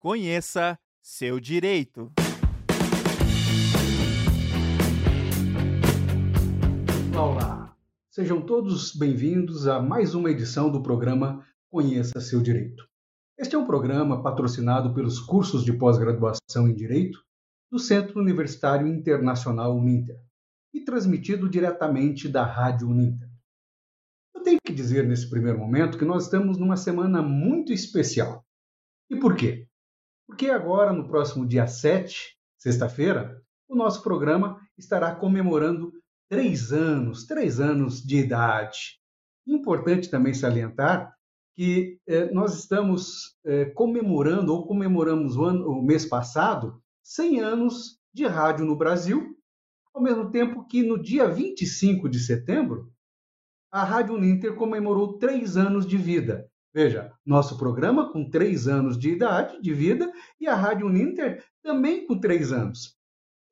Conheça seu direito. Olá, sejam todos bem-vindos a mais uma edição do programa Conheça seu direito. Este é um programa patrocinado pelos cursos de pós-graduação em Direito do Centro Universitário Internacional Uninter e transmitido diretamente da Rádio Uninter. Eu tenho que dizer nesse primeiro momento que nós estamos numa semana muito especial. E por quê? Porque agora, no próximo dia 7, sexta-feira, o nosso programa estará comemorando três anos, três anos de idade. Importante também salientar que eh, nós estamos eh, comemorando, ou comemoramos o, ano, o mês passado, 100 anos de rádio no Brasil, ao mesmo tempo que no dia 25 de setembro, a Rádio Uninter comemorou três anos de vida. Veja, nosso programa com três anos de idade, de vida, e a Rádio Uninter também com três anos.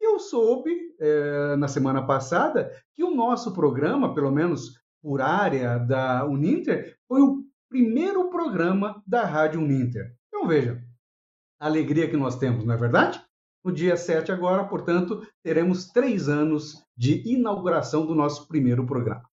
Eu soube, é, na semana passada, que o nosso programa, pelo menos por área da Uninter, foi o primeiro programa da Rádio Uninter. Então veja, a alegria que nós temos, não é verdade? No dia 7 agora, portanto, teremos três anos de inauguração do nosso primeiro programa.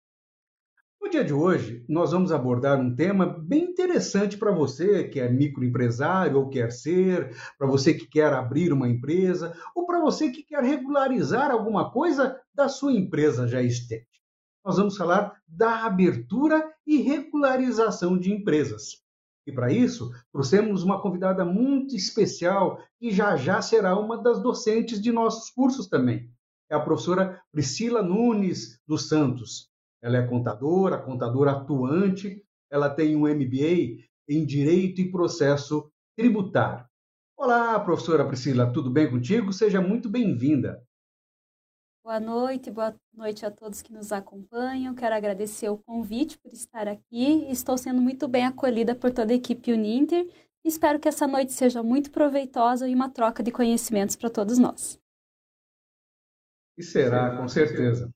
Dia de hoje, nós vamos abordar um tema bem interessante para você que é microempresário ou quer ser, para você que quer abrir uma empresa, ou para você que quer regularizar alguma coisa da sua empresa já existente. Nós vamos falar da abertura e regularização de empresas. E para isso, trouxemos uma convidada muito especial que já já será uma das docentes de nossos cursos também. É a professora Priscila Nunes dos Santos. Ela é contadora, contadora atuante, ela tem um MBA em Direito e Processo Tributário. Olá, professora Priscila, tudo bem contigo? Seja muito bem-vinda. Boa noite, boa noite a todos que nos acompanham. Quero agradecer o convite por estar aqui. Estou sendo muito bem acolhida por toda a equipe Uninter. Espero que essa noite seja muito proveitosa e uma troca de conhecimentos para todos nós. E será, com certeza.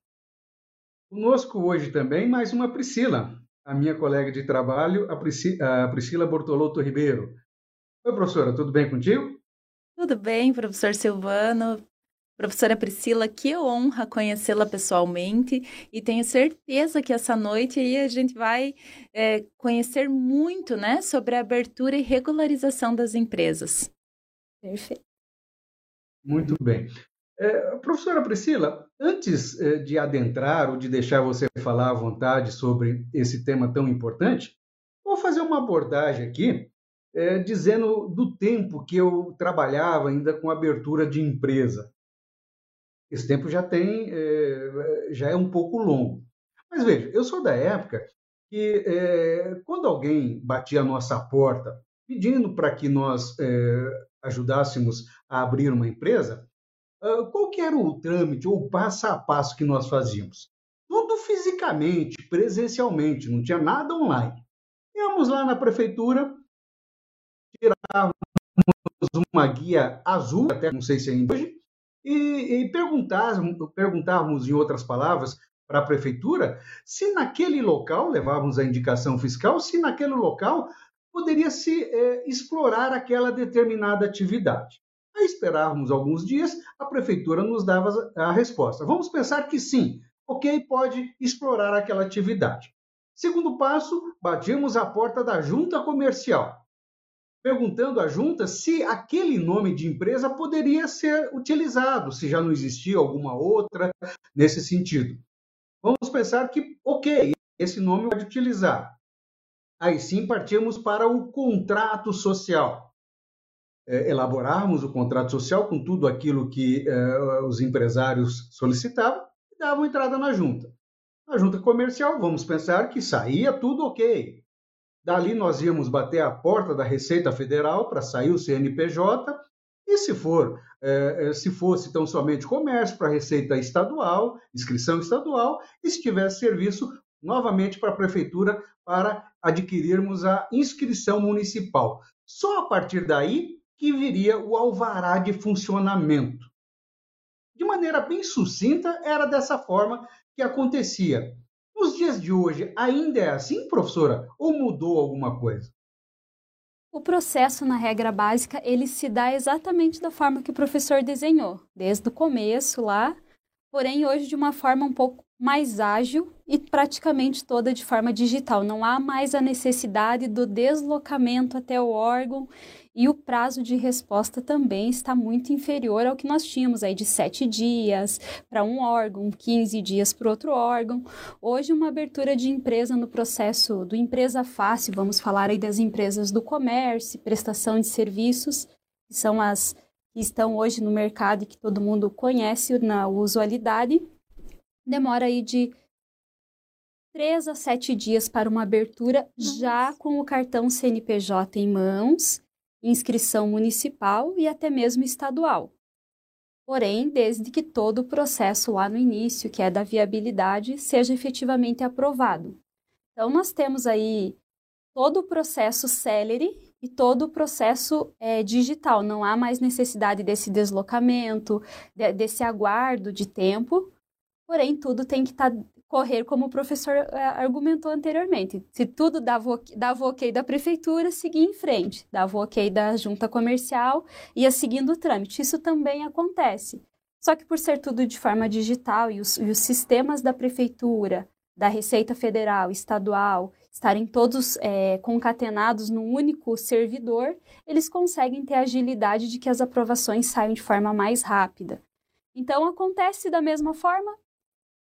Conosco hoje também mais uma Priscila, a minha colega de trabalho, a, Priscila, a Priscila Bortolotto Ribeiro. Oi, professora, tudo bem contigo? Tudo bem, professor Silvano. Professora Priscila, que honra conhecê-la pessoalmente e tenho certeza que essa noite aí a gente vai é, conhecer muito né, sobre a abertura e regularização das empresas. Perfeito. Muito bem. É, professora Priscila, antes é, de adentrar ou de deixar você falar à vontade sobre esse tema tão importante, vou fazer uma abordagem aqui é, dizendo do tempo que eu trabalhava ainda com abertura de empresa. Esse tempo já tem, é, já é um pouco longo. Mas veja, eu sou da época que é, quando alguém batia a nossa porta pedindo para que nós é, ajudássemos a abrir uma empresa, qual que era o trâmite ou o passo a passo que nós fazíamos? Tudo fisicamente, presencialmente, não tinha nada online. Íamos lá na prefeitura, tirávamos uma guia azul, até não sei se ainda hoje, e, e perguntávamos, perguntávamos, em outras palavras, para a prefeitura se naquele local, levávamos a indicação fiscal, se naquele local poderia se é, explorar aquela determinada atividade. Aí esperávamos alguns dias, a prefeitura nos dava a resposta. Vamos pensar que sim, ok, pode explorar aquela atividade. Segundo passo, batíamos a porta da junta comercial perguntando à junta se aquele nome de empresa poderia ser utilizado, se já não existia alguma outra nesse sentido. Vamos pensar que, ok, esse nome pode utilizar. Aí sim partimos para o contrato social. É, elaborarmos o contrato social com tudo aquilo que é, os empresários solicitavam e davam entrada na junta. Na junta comercial, vamos pensar que saía tudo ok. Dali nós íamos bater a porta da Receita Federal para sair o CNPJ. E se for, é, se fosse tão somente comércio para Receita Estadual, inscrição estadual, e se tivesse serviço, novamente para a Prefeitura para adquirirmos a inscrição municipal. Só a partir daí que viria o alvará de funcionamento. De maneira bem sucinta, era dessa forma que acontecia. Nos dias de hoje, ainda é assim, professora? Ou mudou alguma coisa? O processo, na regra básica, ele se dá exatamente da forma que o professor desenhou, desde o começo lá, porém hoje de uma forma um pouco mais ágil e praticamente toda de forma digital. Não há mais a necessidade do deslocamento até o órgão e o prazo de resposta também está muito inferior ao que nós tínhamos aí de sete dias para um órgão, 15 dias para outro órgão. Hoje, uma abertura de empresa no processo do Empresa Fácil, vamos falar aí das empresas do comércio, prestação de serviços, que são as que estão hoje no mercado e que todo mundo conhece na usualidade, demora aí de três a sete dias para uma abertura, já com o cartão CNPJ em mãos inscrição municipal e até mesmo estadual. Porém, desde que todo o processo lá no início, que é da viabilidade, seja efetivamente aprovado. Então, nós temos aí todo o processo célere e todo o processo é, digital. Não há mais necessidade desse deslocamento, de, desse aguardo de tempo, porém, tudo tem que estar tá correr como o professor é, argumentou anteriormente. Se tudo dava, dava ok da prefeitura, seguir em frente. Dava ok da junta comercial, ia seguindo o trâmite. Isso também acontece. Só que por ser tudo de forma digital e os, e os sistemas da prefeitura, da Receita Federal, estadual, estarem todos é, concatenados num único servidor, eles conseguem ter a agilidade de que as aprovações saiam de forma mais rápida. Então, acontece da mesma forma,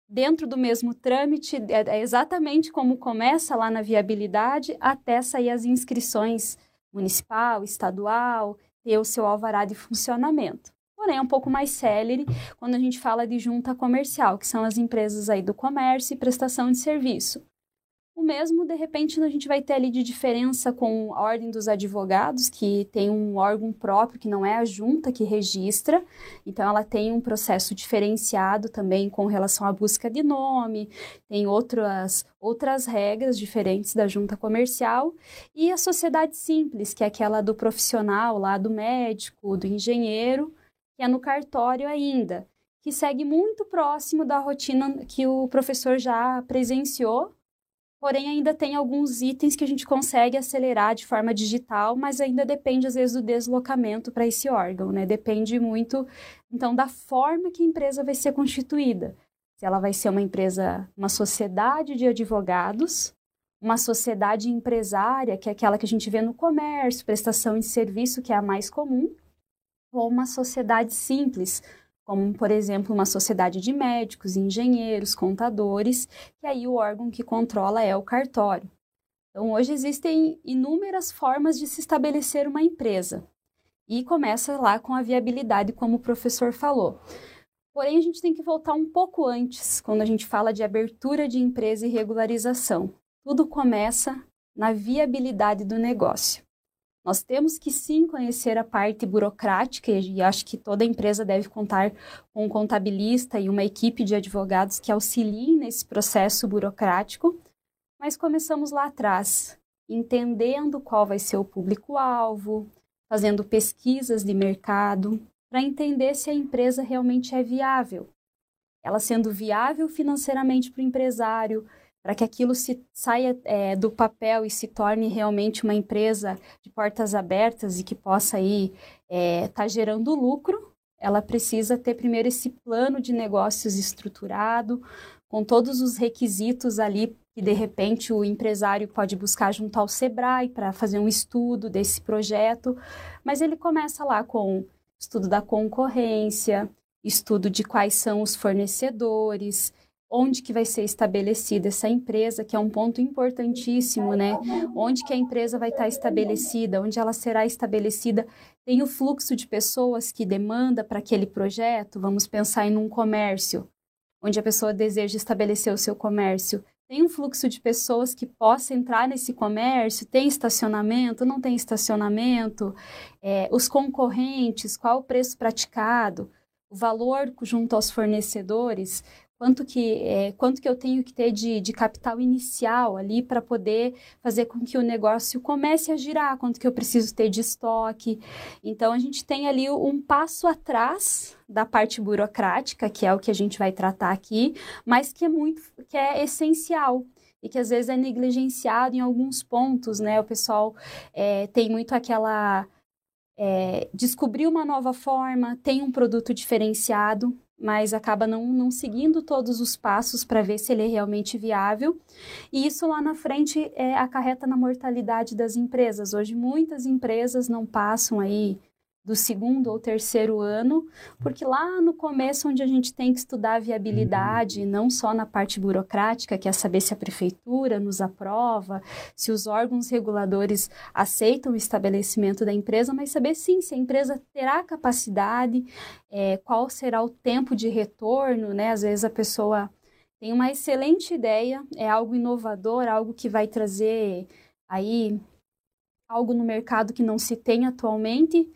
dentro do mesmo trâmite, é, é exatamente como começa lá na viabilidade, até sair as inscrições municipal, estadual, ter o seu alvará de funcionamento. Porém, é um pouco mais célere quando a gente fala de junta comercial, que são as empresas aí do comércio e prestação de serviço. O mesmo, de repente, a gente vai ter ali de diferença com a Ordem dos Advogados, que tem um órgão próprio, que não é a junta que registra, então ela tem um processo diferenciado também com relação à busca de nome, tem outras, outras regras diferentes da junta comercial, e a sociedade simples, que é aquela do profissional lá, do médico, do engenheiro, que é no cartório ainda, que segue muito próximo da rotina que o professor já presenciou Porém, ainda tem alguns itens que a gente consegue acelerar de forma digital, mas ainda depende, às vezes, do deslocamento para esse órgão, né? Depende muito, então, da forma que a empresa vai ser constituída. Se ela vai ser uma empresa, uma sociedade de advogados, uma sociedade empresária, que é aquela que a gente vê no comércio, prestação de serviço, que é a mais comum, ou uma sociedade simples, como, por exemplo, uma sociedade de médicos, engenheiros, contadores, que aí o órgão que controla é o cartório. Então, hoje existem inúmeras formas de se estabelecer uma empresa. E começa lá com a viabilidade, como o professor falou. Porém, a gente tem que voltar um pouco antes, quando a gente fala de abertura de empresa e regularização. Tudo começa na viabilidade do negócio. Nós temos que sim conhecer a parte burocrática e acho que toda empresa deve contar com um contabilista e uma equipe de advogados que auxiliem nesse processo burocrático, mas começamos lá atrás, entendendo qual vai ser o público-alvo, fazendo pesquisas de mercado para entender se a empresa realmente é viável. Ela sendo viável financeiramente para o empresário, para que aquilo se saia é, do papel e se torne realmente uma empresa de portas abertas e que possa aí estar é, tá gerando lucro, ela precisa ter primeiro esse plano de negócios estruturado, com todos os requisitos ali que de repente o empresário pode buscar junto ao Sebrae para fazer um estudo desse projeto, mas ele começa lá com estudo da concorrência, estudo de quais são os fornecedores, onde que vai ser estabelecida essa empresa, que é um ponto importantíssimo, né? Onde que a empresa vai estar estabelecida, onde ela será estabelecida, tem o fluxo de pessoas que demanda para aquele projeto, vamos pensar em um comércio, onde a pessoa deseja estabelecer o seu comércio. Tem um fluxo de pessoas que possa entrar nesse comércio? Tem estacionamento? Não tem estacionamento? É, os concorrentes? Qual o preço praticado? O valor junto aos fornecedores? Quanto que, é, quanto que eu tenho que ter de, de capital inicial ali para poder fazer com que o negócio comece a girar, quanto que eu preciso ter de estoque. Então, a gente tem ali um passo atrás da parte burocrática, que é o que a gente vai tratar aqui, mas que é muito, que é essencial. e que às vezes é negligenciado em alguns pontos, né? O pessoal é, tem muito aquela é, descobrir uma nova forma, tem um produto diferenciado, mas acaba não, não seguindo todos os passos para ver se ele é realmente viável. E isso lá na frente é, acarreta na mortalidade das empresas. Hoje, muitas empresas não passam aí do segundo ou terceiro ano, porque lá no começo, onde a gente tem que estudar a viabilidade, uhum. não só na parte burocrática, que é saber se a prefeitura nos aprova, se os órgãos reguladores aceitam o estabelecimento da empresa, mas saber sim se a empresa terá capacidade, é, qual será o tempo de retorno, né? Às vezes a pessoa tem uma excelente ideia, é algo inovador, algo que vai trazer aí algo no mercado que não se tem atualmente,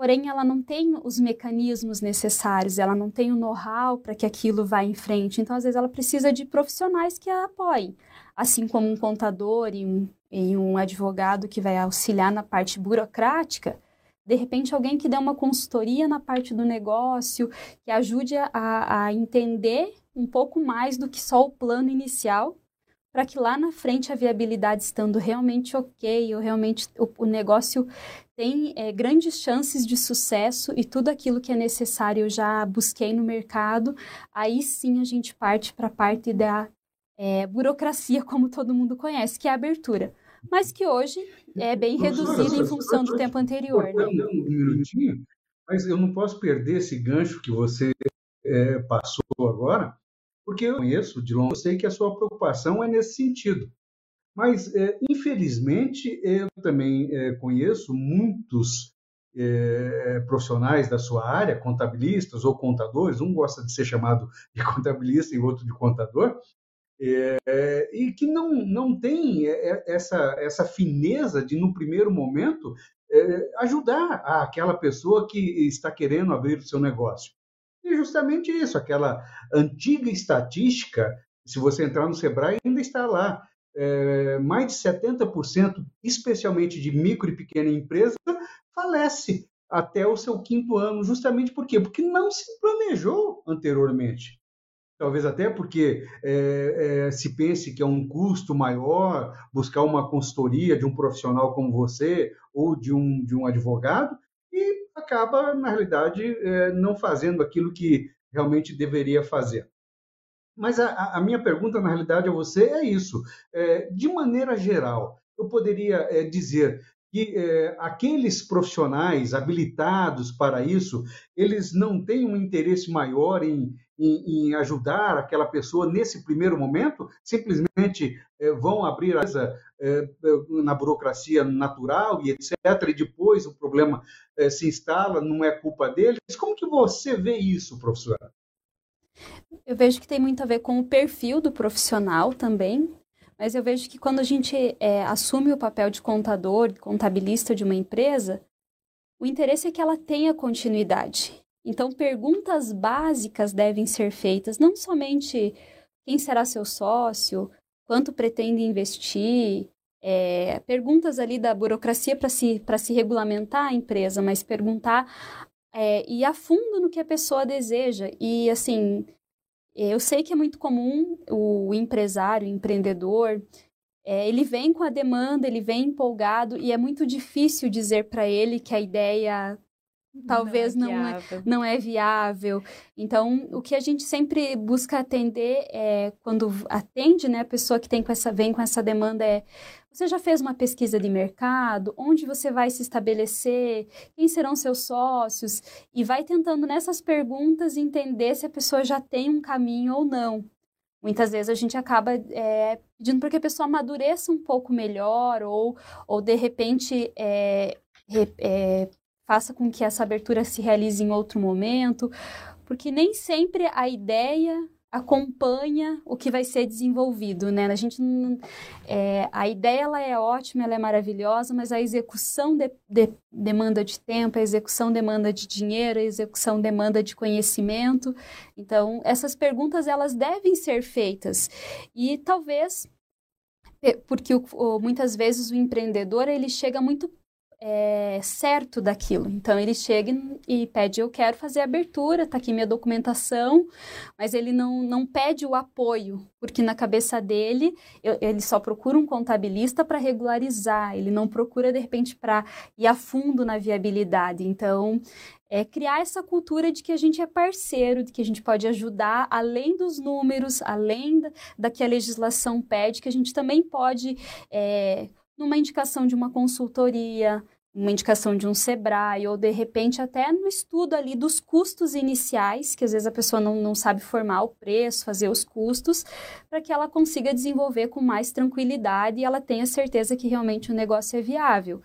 porém ela não tem os mecanismos necessários, ela não tem o know-how para que aquilo vá em frente. Então, às vezes, ela precisa de profissionais que a apoiem, assim como um contador e um, e um advogado que vai auxiliar na parte burocrática. De repente, alguém que dê uma consultoria na parte do negócio, que ajude a, a entender um pouco mais do que só o plano inicial para que lá na frente a viabilidade estando realmente ok, ou realmente o, o negócio tem é, grandes chances de sucesso e tudo aquilo que é necessário eu já busquei no mercado, aí sim a gente parte para a parte da é, burocracia, como todo mundo conhece, que é a abertura. Mas que hoje é bem reduzida em função do tempo anterior. Né? Um minutinho, mas eu não posso perder esse gancho que você é, passou agora, porque eu conheço de longe, eu sei que a sua preocupação é nesse sentido. Mas, é, infelizmente, eu também é, conheço muitos é, profissionais da sua área, contabilistas ou contadores, um gosta de ser chamado de contabilista e outro de contador, é, e que não, não tem é, essa, essa fineza de, no primeiro momento, é, ajudar aquela pessoa que está querendo abrir o seu negócio. E justamente isso, aquela antiga estatística, se você entrar no Sebrae, ainda está lá. É, mais de 70%, especialmente de micro e pequena empresa, falece até o seu quinto ano. Justamente por quê? Porque não se planejou anteriormente. Talvez até porque é, é, se pense que é um custo maior buscar uma consultoria de um profissional como você ou de um, de um advogado, acaba, na realidade, é, não fazendo aquilo que realmente deveria fazer. Mas a, a, minha pergunta, na realidade, a você é isso. É, de maneira geral, eu poderia é, dizer que é, aqueles profissionais habilitados para isso, eles não têm um interesse maior em, em, em ajudar aquela pessoa nesse primeiro momento, simplesmente é, vão abrir a é, na burocracia natural e etc. E depois o problema é, se instala, não é culpa deles. Como que você vê isso, professora? Eu vejo que tem muito a ver com o perfil do profissional também, mas eu vejo que quando a gente assume o papel de contador, contabilista de uma empresa, o interesse é que ela tenha continuidade. Então, perguntas básicas devem ser feitas, não somente quem será seu sócio, quanto pretende investir, é, perguntas ali da burocracia para se, se regulamentar a empresa, mas perguntar é, e a fundo no que a pessoa deseja. E, assim, eu sei que é muito comum o empresário, o empreendedor, é, ele vem com a demanda, ele vem empolgado e é muito difícil dizer para ele que a ideia talvez não é, não é, não é, viável. Então, o que a gente sempre busca atender é quando atende, né, a pessoa que tem com essa vem com essa demanda é você já fez uma pesquisa de mercado? Onde você vai se estabelecer? Quem serão seus sócios? E vai tentando nessas perguntas entender se a pessoa já tem um caminho ou não. Muitas vezes a gente acaba é, pedindo para que a pessoa amadureça um pouco melhor ou, ou de repente, é, é, faça com que essa abertura se realize em outro momento, porque nem sempre a ideia acompanha o que vai ser desenvolvido, né? A gente é, a ideia ela é ótima, ela é maravilhosa, mas a execução de, de, demanda de tempo, a execução demanda de dinheiro, a execução demanda de conhecimento. Então essas perguntas elas devem ser feitas e talvez porque o, o, muitas vezes o empreendedor ele chega muito é, certo daquilo. Então ele chega e pede: Eu quero fazer a abertura, tá aqui minha documentação, mas ele não, não pede o apoio, porque na cabeça dele eu, ele só procura um contabilista para regularizar, ele não procura de repente para ir a fundo na viabilidade. Então é criar essa cultura de que a gente é parceiro, de que a gente pode ajudar além dos números, além da, da que a legislação pede, que a gente também pode. É, numa indicação de uma consultoria, uma indicação de um Sebrae, ou de repente até no estudo ali dos custos iniciais, que às vezes a pessoa não, não sabe formar o preço, fazer os custos, para que ela consiga desenvolver com mais tranquilidade e ela tenha certeza que realmente o negócio é viável.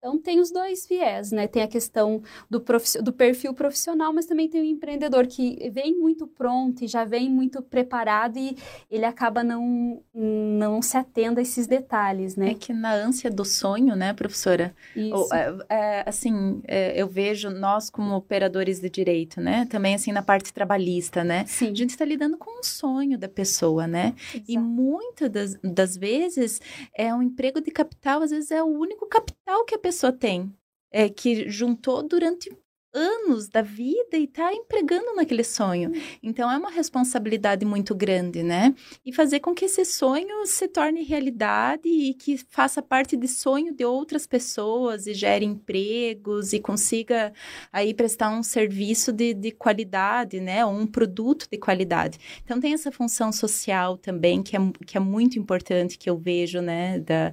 Então, tem os dois viés, né? Tem a questão do, do perfil profissional, mas também tem o empreendedor que vem muito pronto e já vem muito preparado e ele acaba não, não se atendo a esses detalhes, né? É que na ânsia do sonho, né, professora? Isso. É, é, assim, é, eu vejo nós como operadores de direito, né? Também, assim, na parte trabalhista, né? Sim. A gente está lidando com o sonho da pessoa, né? Exato. E muitas das, das vezes, é um emprego de capital, às vezes é o único capital que a pessoa pessoa tem, é, que juntou durante anos da vida e está empregando naquele sonho. Hum. Então é uma responsabilidade muito grande, né? E fazer com que esse sonho se torne realidade e que faça parte de sonho de outras pessoas e gere empregos e consiga aí prestar um serviço de, de qualidade, né? Ou um produto de qualidade. Então tem essa função social também que é, que é muito importante que eu vejo, né? Da,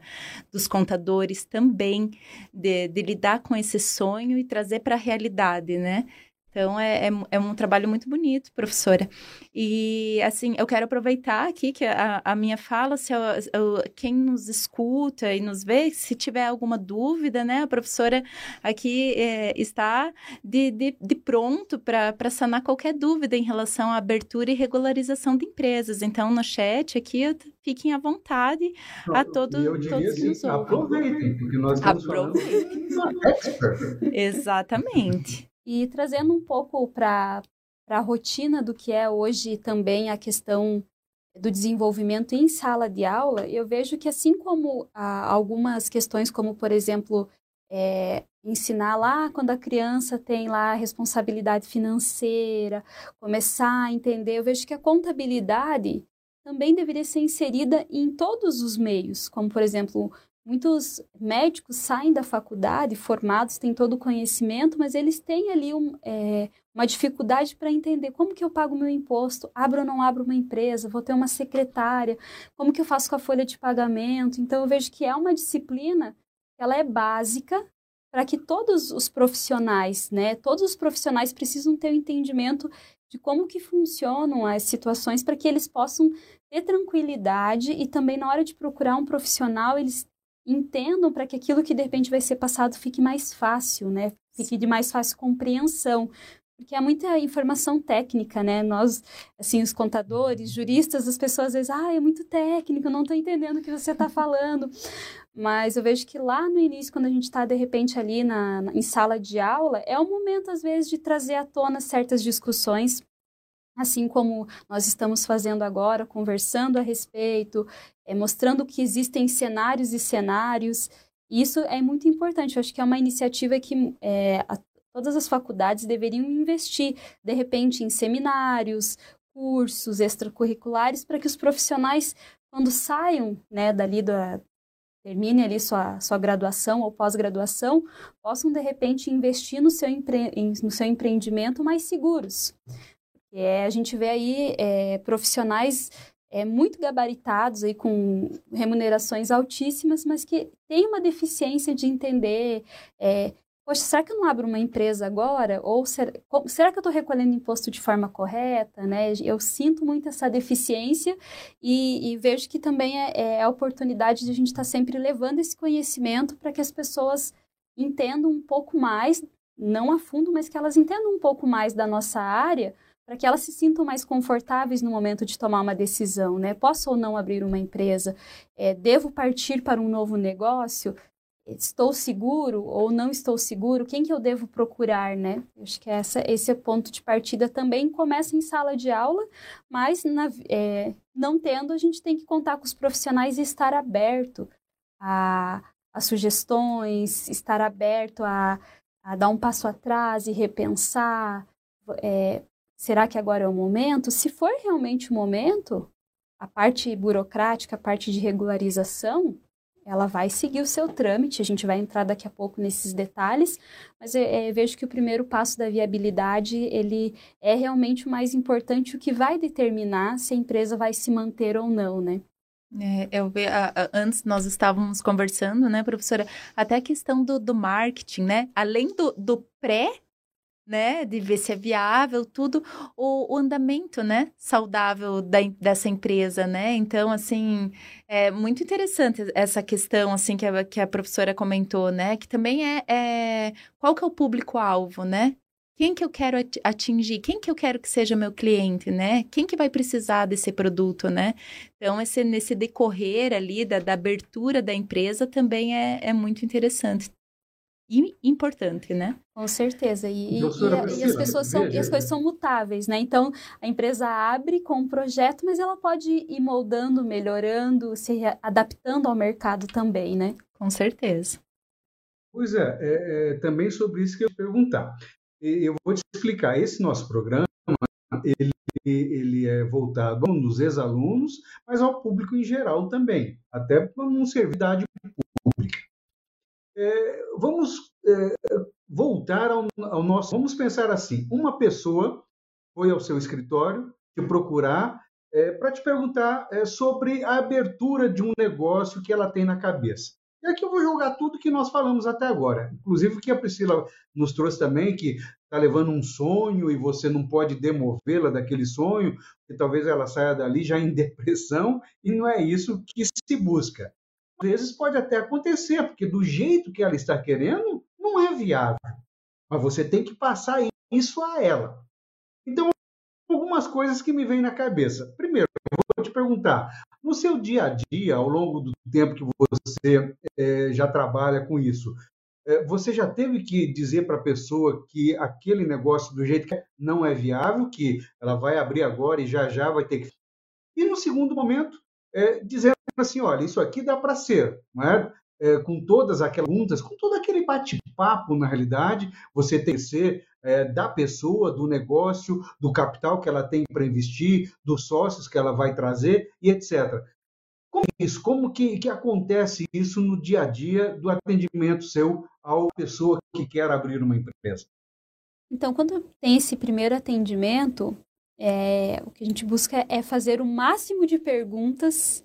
dos contadores também de, de lidar com esse sonho e trazer para a realidade né? Então, é, é, é, um trabalho muito bonito, professora. E, assim, eu quero aproveitar aqui que a, a minha fala, se eu, eu, quem nos escuta e nos vê, se tiver alguma dúvida, né, a professora aqui é, está de, de, de pronto para sanar qualquer dúvida em relação à abertura e regularização de empresas. Então, no chat aqui, fiquem à vontade a todo, eu diria todos assim, que nos ouvem. Aproveitem, porque nós estamos Aproveitem. falando expert. Exatamente. E trazendo um pouco para a rotina do que é hoje também a questão do desenvolvimento em sala de aula, eu vejo que assim como algumas questões, como por exemplo, é, ensinar lá quando a criança tem lá responsabilidade financeira, começar a entender, eu vejo que a contabilidade também deveria ser inserida em todos os meios, como por exemplo Muitos médicos saem da faculdade formados, têm todo o conhecimento, mas eles têm ali um, é, uma dificuldade para entender como que eu pago meu imposto, abro ou não abro uma empresa, vou ter uma secretária, como que eu faço com a folha de pagamento. Então, eu vejo que é uma disciplina, ela é básica para que todos os profissionais, né, todos os profissionais precisam ter o um entendimento de como que funcionam as situações para que eles possam ter tranquilidade e também na hora de procurar um profissional, eles entendam para que aquilo que de repente vai ser passado fique mais fácil, né? Fique de mais fácil compreensão. Porque há muita informação técnica, né? Nós, assim, os contadores, juristas, as pessoas às vezes, ah, é muito técnico, não estou entendendo o que você está falando. Mas eu vejo que lá no início, quando a gente está, de repente, ali na, na, em sala de aula, é o momento, às vezes, de trazer à tona certas discussões assim como nós estamos fazendo agora, conversando a respeito, é, mostrando que existem cenários e cenários. Isso é muito importante. Eu acho que é uma iniciativa que é, a, todas as faculdades deveriam investir, de repente, em seminários, cursos extracurriculares, para que os profissionais, quando saiam né, dali da, termine ali sua, sua graduação ou pós-graduação, possam, de repente, investir no seu, empre no seu empreendimento mais seguros. É, a gente vê aí é, profissionais é, muito gabaritados, aí, com remunerações altíssimas, mas que têm uma deficiência de entender é, poxa, será que eu não abro uma empresa agora? Ou será, será que eu estou recolhendo imposto de forma correta? Né? Eu sinto muito essa deficiência e, e vejo que também é, é, a oportunidade de a gente estar tá sempre levando esse conhecimento para que as pessoas entendam um pouco mais, não a fundo, mas que elas entendam um pouco mais da nossa área, para que elas se sintam mais confortáveis no momento de tomar uma decisão, né? Posso ou não abrir uma empresa? É, devo partir para um novo negócio? Estou seguro ou não estou seguro? Quem que eu devo procurar, né? Acho que essa, esse ponto de partida também começa em sala de aula, mas na, é, não tendo, a gente tem que contar com os profissionais e estar aberto a, a sugestões, estar aberto a, a dar um passo atrás e repensar. É, será que agora é o momento? Se for realmente o momento, a parte burocrática, a parte de regularização, ela vai seguir o seu trâmite, a gente vai entrar daqui a pouco nesses detalhes, mas eu, eu, vejo que o primeiro passo da viabilidade, ele é realmente o mais importante, o que vai determinar se a empresa vai se manter ou não, né? É, eu, a, a, antes nós estávamos conversando, né, professora, até a questão do, do marketing, né? Além do, do pré né, de ver se é viável, tudo, o, o andamento, né, saudável da, dessa empresa, né, então, assim, é muito interessante essa questão, assim, que a, que a professora comentou, né, que também é, é qual que é o público-alvo, né, quem que eu quero atingir, quem que eu quero que seja meu cliente, né? Quem que vai precisar desse produto, né? Então, esse, nesse decorrer ali da, da abertura da empresa também é, é muito interessante importante, né? Com certeza. E, e, e, as pessoas são, e as coisas são mutáveis, né? Então, a empresa abre com um projeto, mas ela pode ir moldando, melhorando, se adaptando ao mercado também, né? Com certeza. Pois é, é, é também sobre isso que eu ia perguntar. Eu vou te explicar. Esse nosso programa, ele, ele é voltado nos ex-alunos, mas ao público em geral também, até para não servir pública. É, vamos é, voltar ao, ao, nosso. Vamos pensar assim: uma pessoa foi ao seu escritório te procurar é, para te perguntar é, sobre a abertura de um negócio que ela tem na cabeça. E aqui eu vou jogar tudo que nós falamos até agora, inclusive o que a Priscila nos trouxe também, que está levando um sonho e você não pode demovê-la daquele sonho, que talvez ela saia dali já em depressão, e não é isso que se busca às vezes pode até acontecer, porque do jeito que ela está querendo, não é viável. Mas você tem que passar isso a ela. Então, algumas coisas que me vêm na cabeça. Primeiro, vou te perguntar: no seu dia a dia, ao longo do tempo que você é, já trabalha com isso, é, você já teve que dizer para a pessoa que aquele negócio do jeito que é, não é viável, que ela vai abrir agora e já já vai ter que. E no segundo momento, é, dizendo assim, olha, isso aqui dá para ser, é? É, com todas aquelas perguntas, com todo aquele bate-papo, na realidade, você tem que ser é, da pessoa, do negócio, do capital que ela tem para investir, dos sócios que ela vai trazer e etc. Como isso? Como que, que acontece isso no dia a dia do atendimento seu à pessoa que quer abrir uma empresa? Então, quando tem esse primeiro atendimento, é, o que a gente busca é fazer o máximo de perguntas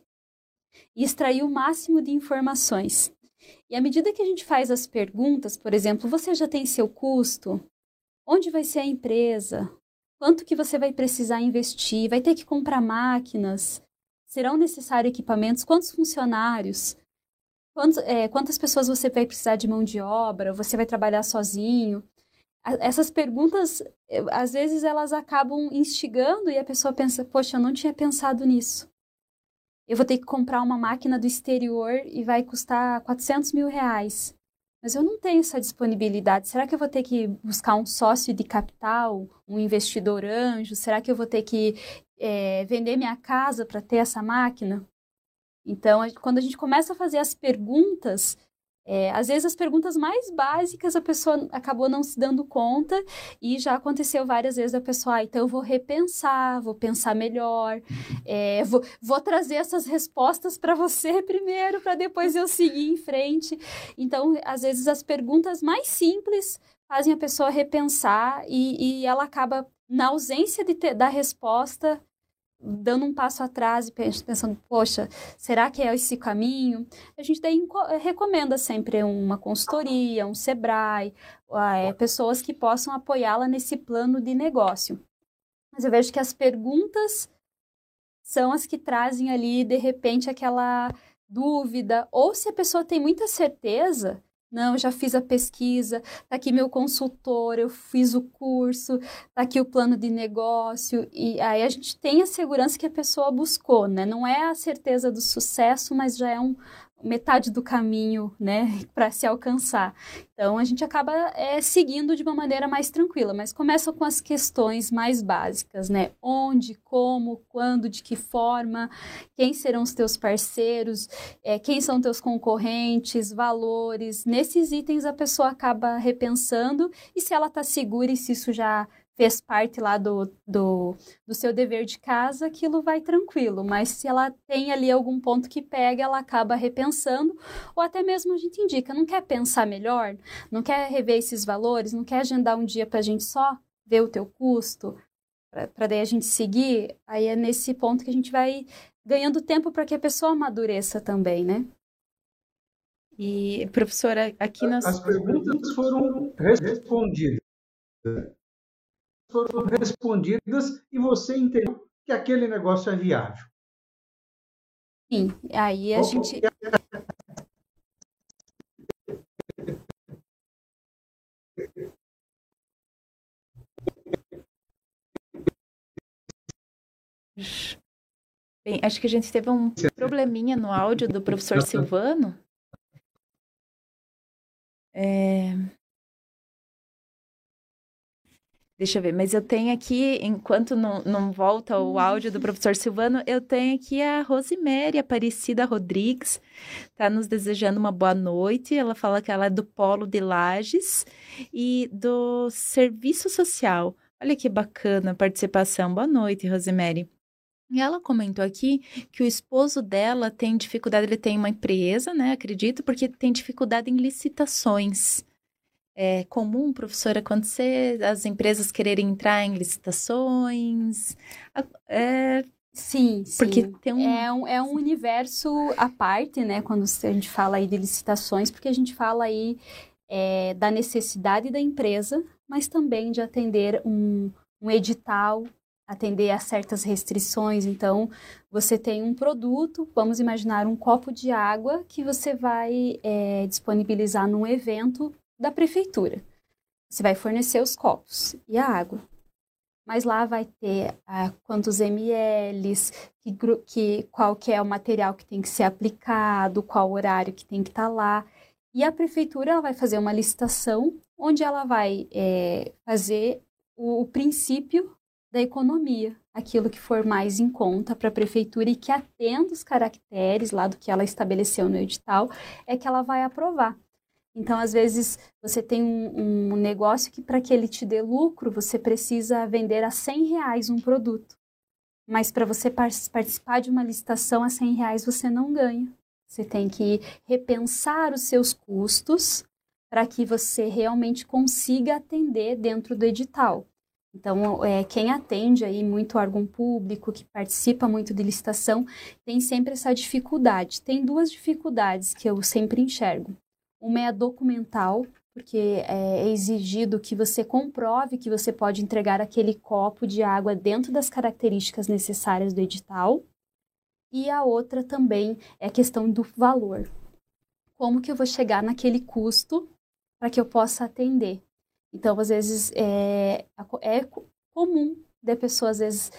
e extrair o máximo de informações. E à medida que a gente faz as perguntas, por exemplo, você já tem seu custo? Onde vai ser a empresa? Quanto que você vai precisar investir? Vai ter que comprar máquinas? Serão necessários equipamentos? Quantos funcionários? Quantos, é, quantas pessoas você vai precisar de mão de obra? Você vai trabalhar sozinho? Essas perguntas, às vezes, elas acabam instigando e a pessoa pensa: Poxa, eu não tinha pensado nisso eu vou ter que comprar uma máquina do exterior e vai custar 400 mil reais. Mas eu não tenho essa disponibilidade. Será que eu vou ter que buscar um sócio de capital, um investidor anjo? Será que eu vou ter que é, vender minha casa para ter essa máquina? Então, quando a gente começa a fazer as perguntas, é, às vezes as perguntas mais básicas a pessoa acabou não se dando conta e já aconteceu várias vezes a pessoa, ah, então eu vou repensar, vou pensar melhor, é, vou, vou trazer essas respostas para você primeiro, para depois eu seguir em frente. Então, às vezes as perguntas mais simples fazem a pessoa repensar e, e ela acaba, na ausência de ter, da resposta, dando um passo atrás e pensando, poxa, será que é esse caminho? A gente daí recomenda sempre uma consultoria, um Sebrae, é, pessoas que possam apoiá-la nesse plano de negócio. Mas eu vejo que as perguntas são as que trazem ali, de repente, aquela dúvida, ou se a pessoa tem muita certeza, não, já fiz a pesquisa, tá aqui meu consultor, eu fiz o curso, tá aqui o plano de negócio, e aí a gente tem a segurança que a pessoa buscou, né? Não é a certeza do sucesso, mas já é um, metade do caminho, né, para se alcançar. Então a gente acaba é, seguindo de uma maneira mais tranquila, mas começa com as questões mais básicas, né? Onde, como, quando, de que forma, quem serão os teus parceiros, é, quem são teus concorrentes, valores. Nesses itens a pessoa acaba repensando e se ela está segura e se isso já fez parte lá do, do, do, seu dever de casa, aquilo vai tranquilo. Mas se ela tem ali algum ponto que pega, ela acaba repensando, ou até mesmo a gente indica, não quer pensar melhor, não quer rever esses valores, não quer agendar um dia para a gente só ver o teu custo, para daí a gente seguir, aí é nesse ponto que a gente vai ganhando tempo para que a pessoa amadureça também, né? E, professora, aqui nas... As perguntas foram respondidas foram respondidas e você entendeu que aquele negócio é viável. Sim, aí a gente. Bem, acho que a gente teve um probleminha no áudio do professor Silvano. É... Deixa eu ver, mas eu tenho aqui, enquanto não, não volta o áudio do professor Silvano, eu tenho aqui a Rosemary Aparecida Rodrigues, tá nos desejando uma boa noite. Ela fala que ela é do Polo de Lages e do Serviço Social. Olha que bacana a participação. Boa noite, Rosemary. E ela comentou aqui que o esposo dela tem dificuldade, ele tem uma empresa, né? Acredito, porque tem dificuldade em licitações. É comum, professora, acontecer as empresas quererem entrar em licitações? É, sim, sim. Porque tem um... É, um... é um universo à parte, né? Quando a gente fala aí de licitações, porque a gente fala aí é, da necessidade da empresa, mas também de atender um, um edital, atender a certas restrições. Então, você tem um produto, vamos imaginar um copo de água que você vai é, disponibilizar num evento da prefeitura. Você vai fornecer os copos e a água. Mas lá vai ter ah, quantos ml, que, que, qual que é o material que tem que ser aplicado, qual horário que tem que estar tá lá. E a prefeitura vai fazer uma licitação onde ela vai é, fazer o, o princípio da economia, aquilo que for mais em conta para a prefeitura e que atenda os caracteres lá do que ela estabeleceu no edital, é que ela vai aprovar. Então, às vezes, você tem um, um negócio que, para que ele te dê lucro, você precisa vender a 100 reais um produto. Mas para você participar de uma licitação a 100 reais, você não ganha. Você tem que repensar os seus custos para que você realmente consiga atender dentro do edital. Então, é, quem atende aí muito órgão público, que participa muito de licitação, tem sempre essa dificuldade. Tem duas dificuldades que eu sempre enxergo. Uma é a documental, porque é exigido que você comprove que você pode entregar aquele copo de água dentro das características necessárias do edital. E a outra também é a questão do valor. Como que eu vou chegar naquele custo para que eu possa atender? Então, às vezes, é, é comum de pessoa, às vezes,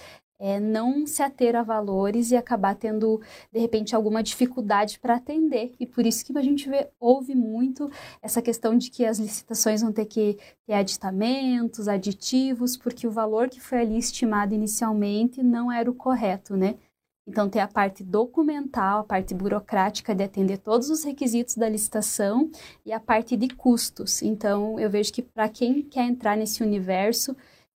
é, não se ater a valores e acabar tendo, de repente, alguma dificuldade para atender. E por isso que a gente vê, ouve muito essa questão de que as licitações vão ter que ter aditamentos, aditivos, porque o valor que foi ali estimado inicialmente não era o correto, né? Então, tem a parte documental, a parte burocrática de atender todos os requisitos da licitação e a parte de custos. Então, eu vejo que para quem quer entrar nesse universo,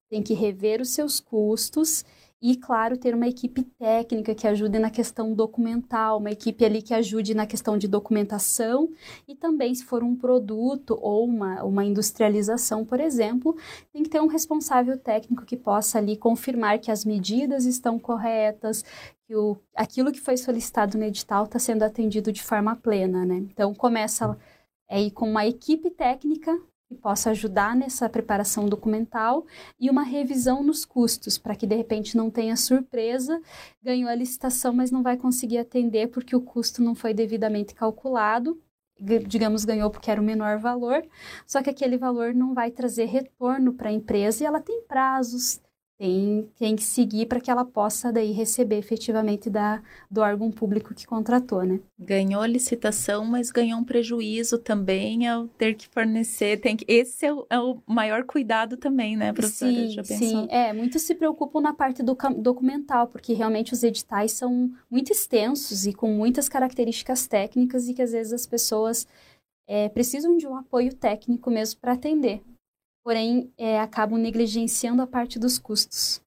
tem que rever os seus custos e, claro, ter uma equipe técnica que ajude na questão documental, uma equipe ali que ajude na questão de documentação e também, se for um produto ou uma, uma industrialização, por exemplo, tem que ter um responsável técnico que possa ali confirmar que as medidas estão corretas, que o, aquilo que foi solicitado no edital está sendo atendido de forma plena, né? Então, começa aí com uma equipe técnica que possa ajudar nessa preparação documental e uma revisão nos custos, para que de repente não tenha surpresa, ganhou a licitação, mas não vai conseguir atender porque o custo não foi devidamente calculado. Digamos, ganhou porque era o menor valor, só que aquele valor não vai trazer retorno para a empresa e ela tem prazos, tem, tem que seguir para que ela possa daí receber efetivamente da, do órgão público que contratou, né? Ganhou a licitação, mas ganhou um prejuízo também ao ter que fornecer. Tem que, esse é o, é o maior cuidado também, né, professora? Sim, Já sim. É, muitos se preocupam na parte do documental, porque realmente os editais são muito extensos e com muitas características técnicas e que às vezes as pessoas é, precisam de um apoio técnico mesmo para atender porém é, acabam negligenciando a parte dos custos.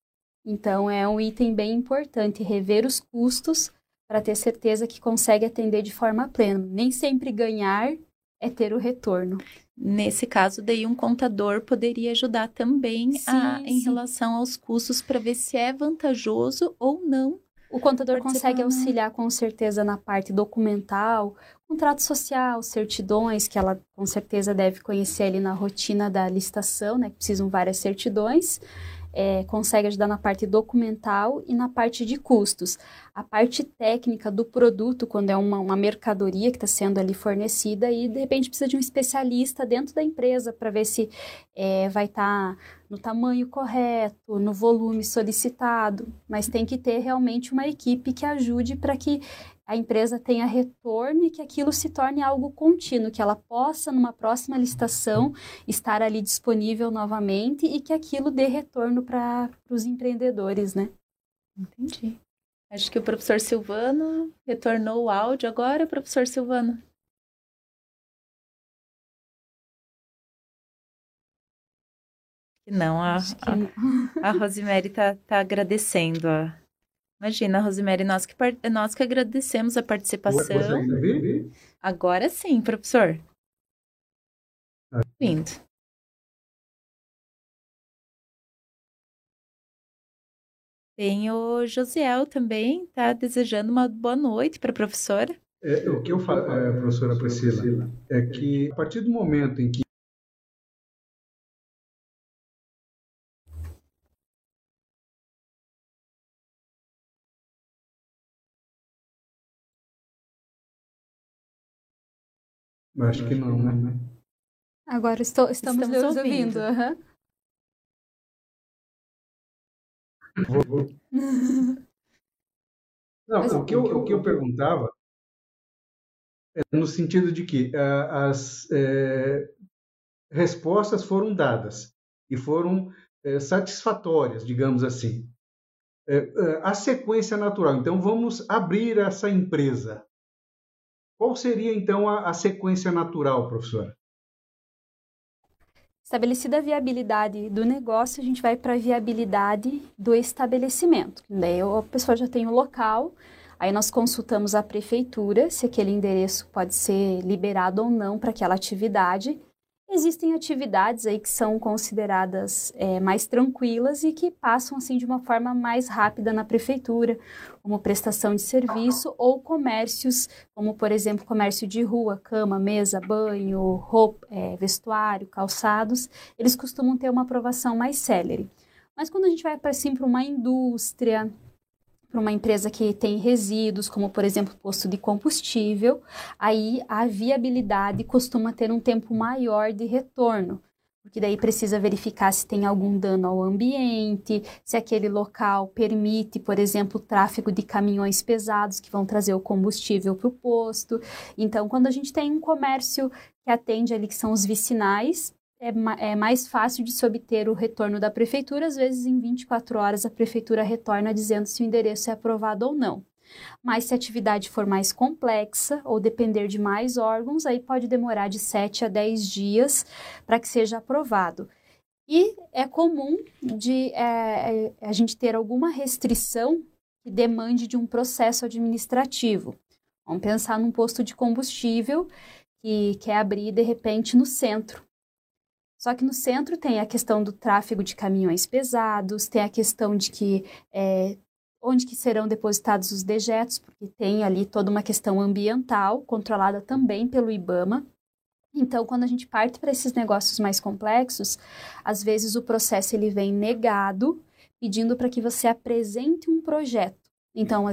Então, é um item bem importante rever os custos para ter certeza que consegue atender de forma plena. Nem sempre ganhar é ter o retorno. Nesse caso, daí um contador poderia ajudar também sim, a, em sim. relação aos custos para ver se é vantajoso ou não. O contador consegue auxiliar com certeza na parte documental, contrato social, certidões, que ela com certeza deve conhecer ali na rotina da licitação, né? Que precisam várias certidões. É, consegue ajudar na parte documental e na parte de custos. A parte técnica do produto, quando é uma, uma mercadoria que está sendo ali fornecida, e de repente precisa de um especialista dentro da empresa para ver se é, vai estar tá no tamanho correto, no volume solicitado, mas tem que ter realmente uma equipe que ajude para que a empresa tenha retorno e que aquilo se torne algo contínuo, que ela possa, numa próxima licitação, estar ali disponível novamente e que aquilo dê retorno para os empreendedores, né? Entendi. Acho que o professor Silvano retornou o áudio agora, professor Silvano. Não, a, a, a Rosemary está tá agradecendo a, Imagina, Rosemary, nós que, nós que agradecemos a participação. Agora sim, professor. Ah. Lindo. Tem o Josiel também, tá desejando uma boa noite para a professora. É, o que eu falo, é, professora Priscila, é que a partir do momento em que Acho que não, né? Agora estou, estamos, estamos ouvindo. ouvindo. Uhum. Vou, vou. Não, o que, eu, o que eu perguntava é no sentido de que uh, as uh, respostas foram dadas e foram uh, satisfatórias, digamos assim. a sequência natural. Então, vamos abrir essa empresa. Qual seria, então, a, a sequência natural, professora? Estabelecida a viabilidade do negócio, a gente vai para a viabilidade do estabelecimento. Daí a pessoa já tem o local, aí nós consultamos a prefeitura se aquele endereço pode ser liberado ou não para aquela atividade. Existem atividades aí que são consideradas é, mais tranquilas e que passam assim de uma forma mais rápida na prefeitura, como prestação de serviço ou comércios, como por exemplo comércio de rua, cama, mesa, banho, roupa, é, vestuário, calçados, eles costumam ter uma aprovação mais célere. Mas quando a gente vai para assim, para uma indústria, para uma empresa que tem resíduos, como por exemplo posto de combustível, aí a viabilidade costuma ter um tempo maior de retorno, porque daí precisa verificar se tem algum dano ao ambiente, se aquele local permite, por exemplo, o tráfego de caminhões pesados que vão trazer o combustível para o posto. Então, quando a gente tem um comércio que atende ali, que são os vicinais, é, é mais fácil de se obter o retorno da prefeitura, às vezes em 24 horas a prefeitura retorna dizendo se o endereço é aprovado ou não. Mas se a atividade for mais complexa ou depender de mais órgãos, aí pode demorar de 7 a 10 dias para que seja aprovado. E é comum de é, é, a gente ter alguma restrição que demande de um processo administrativo. Vamos pensar num posto de combustível que quer abrir de repente no centro. Só que no centro tem a questão do tráfego de caminhões pesados, tem a questão de que é, onde que serão depositados os dejetos, porque tem ali toda uma questão ambiental controlada também pelo IBAMA. Então, quando a gente parte para esses negócios mais complexos, às vezes o processo ele vem negado, pedindo para que você apresente um projeto. Então,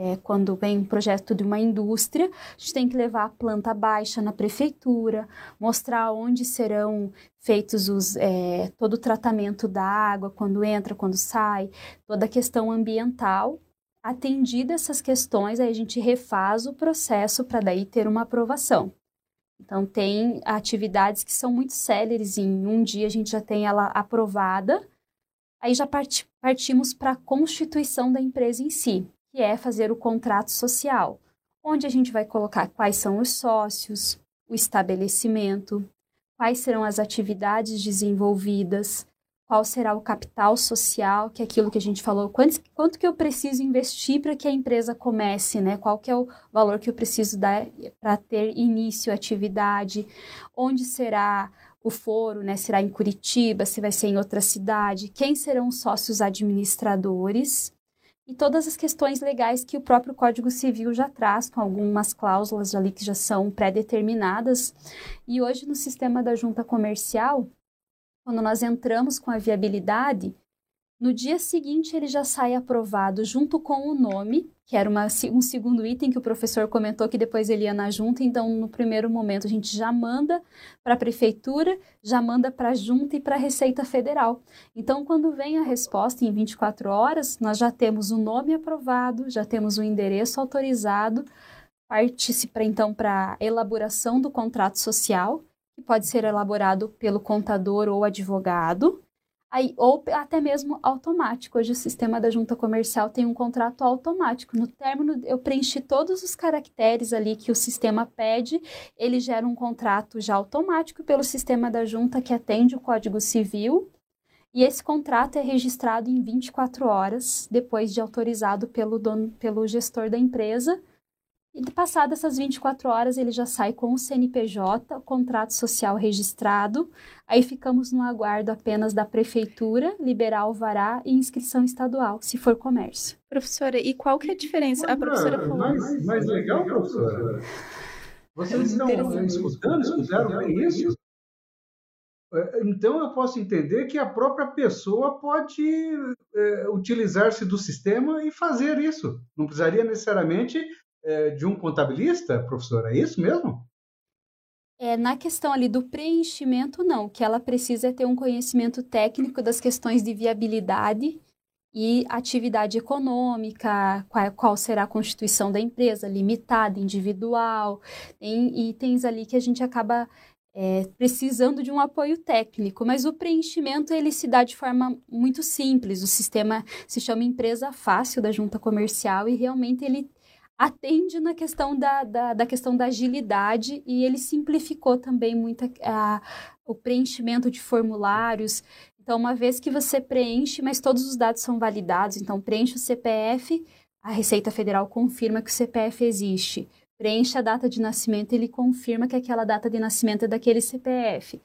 é, quando vem um projeto de uma indústria, a gente tem que levar a planta baixa na prefeitura, mostrar onde serão feitos os, é, todo o tratamento da água, quando entra, quando sai, toda a questão ambiental. Atendida essas questões, aí a gente refaz o processo para daí ter uma aprovação. Então, tem atividades que são muito céleres, em um dia a gente já tem ela aprovada, aí já part partimos para a constituição da empresa em si que é fazer o contrato social, onde a gente vai colocar quais são os sócios, o estabelecimento, quais serão as atividades desenvolvidas, qual será o capital social, que é aquilo que a gente falou, quanto, quanto que eu preciso investir para que a empresa comece, né? Qual que é o valor que eu preciso dar para ter início à atividade, onde será o foro, né? Será em Curitiba, se vai ser em outra cidade, quem serão os sócios administradores, e todas as questões legais que o próprio Código Civil já traz, com algumas cláusulas ali que já são pré-determinadas. E hoje, no sistema da junta comercial, quando nós entramos com a viabilidade, no dia seguinte ele já sai aprovado junto com o nome que era uma, um segundo item que o professor comentou que depois ele ia na junta, então no primeiro momento a gente já manda para a prefeitura, já manda para a junta e para a Receita Federal. Então quando vem a resposta em 24 horas, nós já temos o nome aprovado, já temos o endereço autorizado, parte-se para então para a elaboração do contrato social, que pode ser elaborado pelo contador ou advogado, Aí, ou até mesmo automático. Hoje o sistema da junta comercial tem um contrato automático. No término, eu preenchi todos os caracteres ali que o sistema pede, ele gera um contrato já automático pelo sistema da junta que atende o Código Civil. E esse contrato é registrado em 24 horas, depois de autorizado pelo, dono, pelo gestor da empresa. E passadas essas 24 horas, ele já sai com o CNPJ, o contrato social registrado. Aí ficamos no aguardo apenas da prefeitura liberar alvará e inscrição estadual, se for comércio. Professora, e qual que é a diferença? a professora falou. Mais, mais legal, professora. Vocês estão escutando, escutaram bem isso? É, então eu posso entender que a própria pessoa pode é, utilizar-se do sistema e fazer isso. Não precisaria necessariamente é, de um contabilista, professora, é isso mesmo? É, na questão ali do preenchimento, não. O que ela precisa é ter um conhecimento técnico das questões de viabilidade e atividade econômica, qual, qual será a constituição da empresa, limitada, individual, tem itens ali que a gente acaba é, precisando de um apoio técnico, mas o preenchimento ele se dá de forma muito simples. O sistema se chama empresa fácil da junta comercial e realmente ele atende na questão da, da, da, questão da agilidade e ele simplificou também muito a, o preenchimento de formulários. Então, uma vez que você preenche, mas todos os dados são validados, então preenche o CPF, a Receita Federal confirma que o CPF existe. Preenche a data de nascimento, ele confirma que aquela data de nascimento é daquele CPF.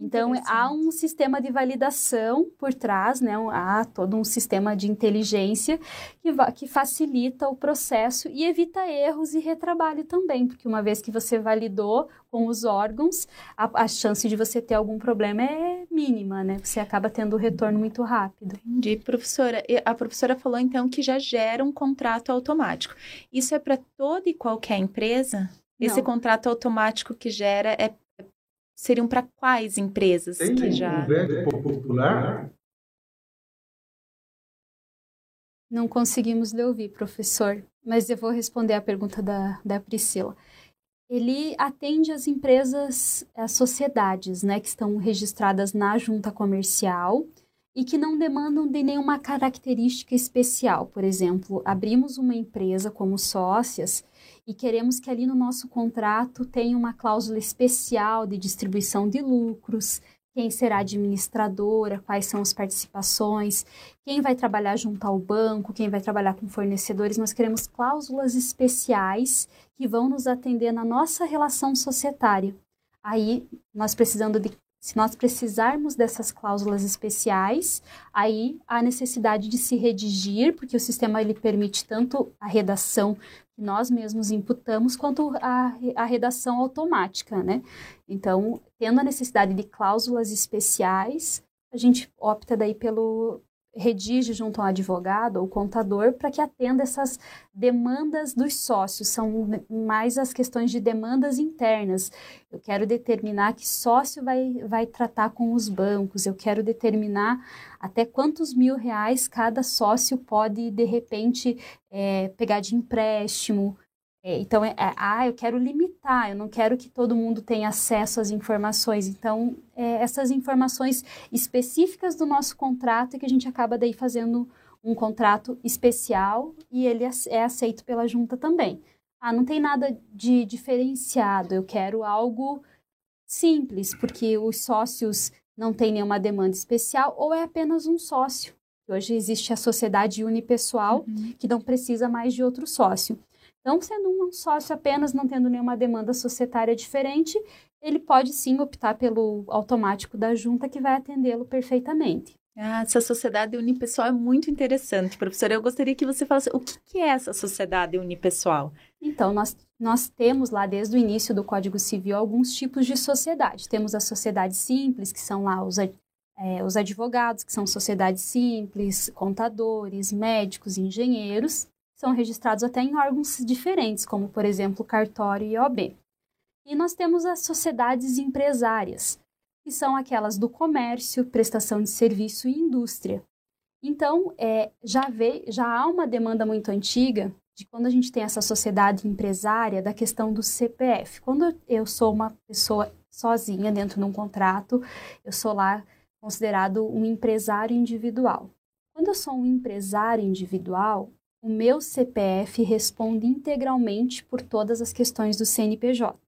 Então, há um sistema de validação por trás, né? há todo um sistema de inteligência que, que facilita o processo e evita erros e retrabalho também, porque uma vez que você validou com os órgãos, a, a chance de você ter algum problema é mínima, né? Você acaba tendo o retorno muito rápido. Entendi, professora. A professora falou, então, que já gera um contrato automático. Isso é para toda e qualquer empresa? Não. Esse contrato automático que gera é seriam para quais empresas Tem que já. Um velho popular? Não conseguimos lhe ouvir, professor, mas eu vou responder a pergunta da, da Priscila. Ele atende as empresas, as sociedades, né, que estão registradas na junta comercial e que não demandam de nenhuma característica especial. Por exemplo, abrimos uma empresa como sócias e queremos que ali no nosso contrato tenha uma cláusula especial de distribuição de lucros, quem será administradora, quais são as participações, quem vai trabalhar junto ao banco, quem vai trabalhar com fornecedores. Nós queremos cláusulas especiais que vão nos atender na nossa relação societária. Aí, nós precisando de se nós precisarmos dessas cláusulas especiais, aí há necessidade de se redigir, porque o sistema ele permite tanto a redação que nós mesmos imputamos, quanto a, a redação automática, né? Então, tendo a necessidade de cláusulas especiais, a gente opta daí pelo, redige junto a um advogado ou contador para que atenda essas demandas dos sócios, são mais as questões de demandas internas. Eu quero determinar que sócio vai, vai tratar com os bancos, eu quero determinar até quantos mil reais cada sócio pode, de repente, é, pegar de empréstimo. É, então, é, é, ah, eu quero limitar, eu não quero que todo mundo tenha acesso às informações. Então, é, essas informações específicas do nosso contrato é que a gente acaba daí fazendo um contrato especial e ele é aceito pela junta também. Ah, não tem nada de diferenciado, eu quero algo simples, porque os sócios não têm nenhuma demanda especial ou é apenas um sócio. Hoje existe a sociedade unipessoal uhum. que não precisa mais de outro sócio. Então, sendo um sócio apenas, não tendo nenhuma demanda societária diferente, ele pode sim optar pelo automático da junta que vai atendê-lo perfeitamente. Ah, essa sociedade unipessoal é muito interessante, professora. Eu gostaria que você falasse o que, que é essa sociedade unipessoal. Então, nós, nós temos lá desde o início do Código Civil alguns tipos de sociedade. Temos a sociedade simples, que são lá os, é, os advogados, que são sociedades simples, contadores, médicos, engenheiros são registrados até em órgãos diferentes, como, por exemplo, cartório e OB. E nós temos as sociedades empresárias, que são aquelas do comércio, prestação de serviço e indústria. Então, é, já, vê, já há uma demanda muito antiga de quando a gente tem essa sociedade empresária da questão do CPF. Quando eu sou uma pessoa sozinha dentro de um contrato, eu sou lá considerado um empresário individual. Quando eu sou um empresário individual, o meu CPF responde integralmente por todas as questões do CNPJ.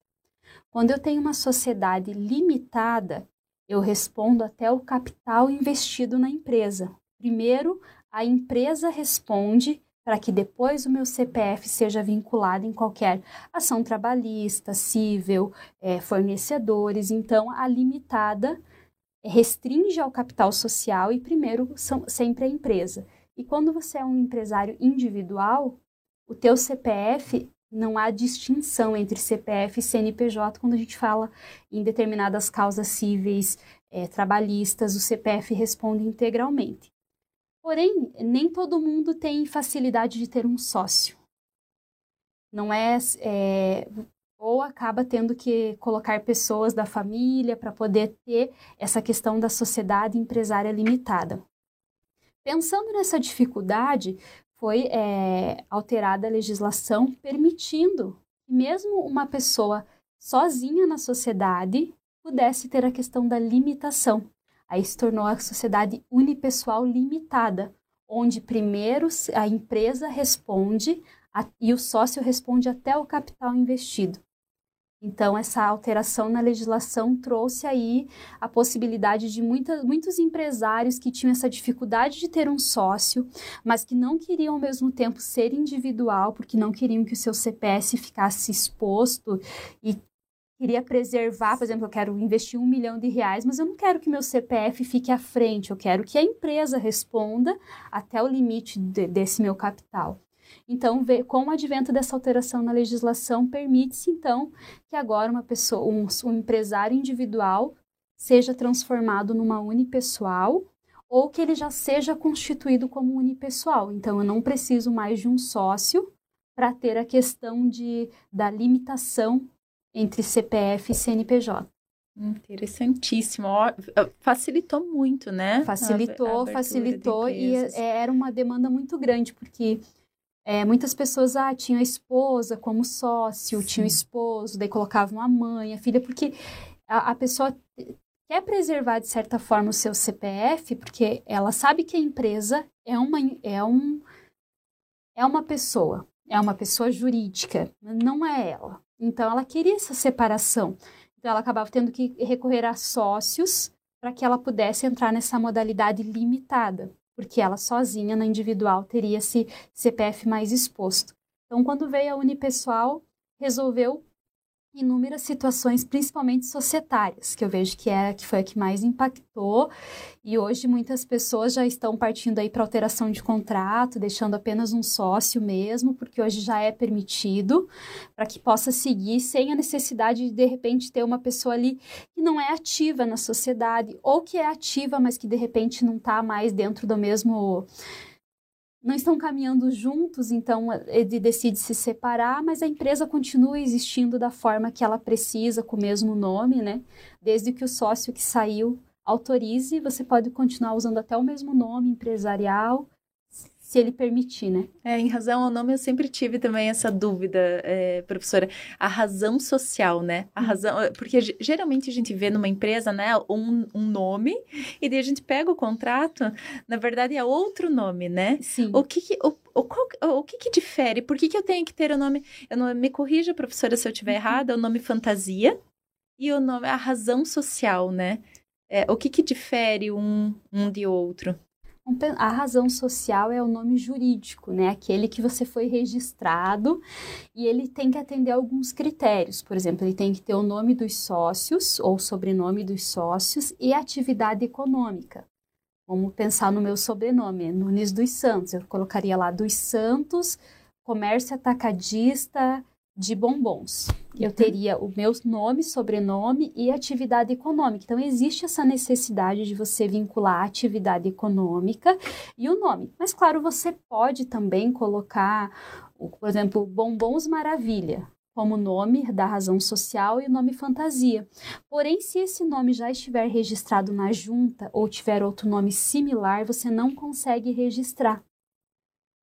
Quando eu tenho uma sociedade limitada, eu respondo até o capital investido na empresa. Primeiro, a empresa responde para que depois o meu CPF seja vinculado em qualquer ação trabalhista, civil, é, fornecedores. Então, a limitada restringe ao capital social e primeiro são, sempre a empresa. E quando você é um empresário individual, o teu CPF não há distinção entre CPF e CNPJ quando a gente fala em determinadas causas cíveis, é, trabalhistas, o CPF responde integralmente. Porém, nem todo mundo tem facilidade de ter um sócio. Não é, é ou acaba tendo que colocar pessoas da família para poder ter essa questão da sociedade empresária limitada. Pensando nessa dificuldade, foi é, alterada a legislação permitindo que mesmo uma pessoa sozinha na sociedade pudesse ter a questão da limitação. Aí se tornou a sociedade unipessoal limitada, onde primeiro a empresa responde a, e o sócio responde até o capital investido. Então, essa alteração na legislação trouxe aí a possibilidade de muita, muitos empresários que tinham essa dificuldade de ter um sócio, mas que não queriam ao mesmo tempo ser individual, porque não queriam que o seu CPS ficasse exposto e queria preservar, por exemplo, eu quero investir um milhão de reais, mas eu não quero que meu CPF fique à frente, eu quero que a empresa responda até o limite de, desse meu capital. Então, com o advento dessa alteração na legislação, permite-se, então, que agora uma pessoa, um, um empresário individual seja transformado numa unipessoal ou que ele já seja constituído como unipessoal. Então, eu não preciso mais de um sócio para ter a questão de, da limitação entre CPF e CNPJ. Interessantíssimo. Facilitou muito, né? Facilitou, facilitou e é, era uma demanda muito grande, porque é, muitas pessoas ah, tinham a esposa como sócio, Sim. tinham o esposo, daí colocavam a mãe, a filha, porque a, a, pessoa quer preservar, de certa forma, o seu CPF, porque ela sabe que a empresa é uma, é um, é uma pessoa, é uma pessoa jurídica, não é ela. Então, ela queria essa separação. Então, ela acabava tendo que recorrer a sócios para que ela pudesse entrar nessa modalidade limitada porque ela sozinha na individual teria esse CPF mais exposto. Então, quando veio a unipessoal, resolveu inúmeras situações, principalmente societárias, que eu vejo que é que foi a que mais impactou. E hoje muitas pessoas já estão partindo aí para alteração de contrato, deixando apenas um sócio mesmo, porque hoje já é permitido, para que possa seguir sem a necessidade de de repente ter uma pessoa ali que não é ativa na sociedade ou que é ativa, mas que de repente não está mais dentro do mesmo não estão caminhando juntos, então ele decide se separar, mas a empresa continua existindo da forma que ela precisa, com o mesmo nome, né? Desde que o sócio que saiu autorize, você pode continuar usando até o mesmo nome empresarial, se ele permitir, né? É, em razão ao nome, eu sempre tive também essa dúvida, é, professora. A razão social, né? A uhum. razão. Porque geralmente a gente vê numa empresa, né, um, um nome, e daí a gente pega o contrato, na verdade é outro nome, né? Sim. O que, que o, o, qual, o que, que difere? Por que, que eu tenho que ter o nome? Eu não, me corrija, professora, se eu estiver uhum. errada, o nome fantasia e o nome, a razão social, né? É, o que, que difere um, um de outro? A razão social é o nome jurídico, né? Aquele que você foi registrado e ele tem que atender alguns critérios. Por exemplo, ele tem que ter o nome dos sócios ou sobrenome dos sócios e atividade econômica. Vamos pensar no meu sobrenome, Nunes dos Santos. Eu colocaria lá dos Santos, comércio atacadista, de bombons. Eu uhum. teria o meu nome, sobrenome e atividade econômica. Então, existe essa necessidade de você vincular a atividade econômica e o nome. Mas, claro, você pode também colocar, por exemplo, Bombons Maravilha como nome da razão social e o nome fantasia. Porém, se esse nome já estiver registrado na junta ou tiver outro nome similar, você não consegue registrar.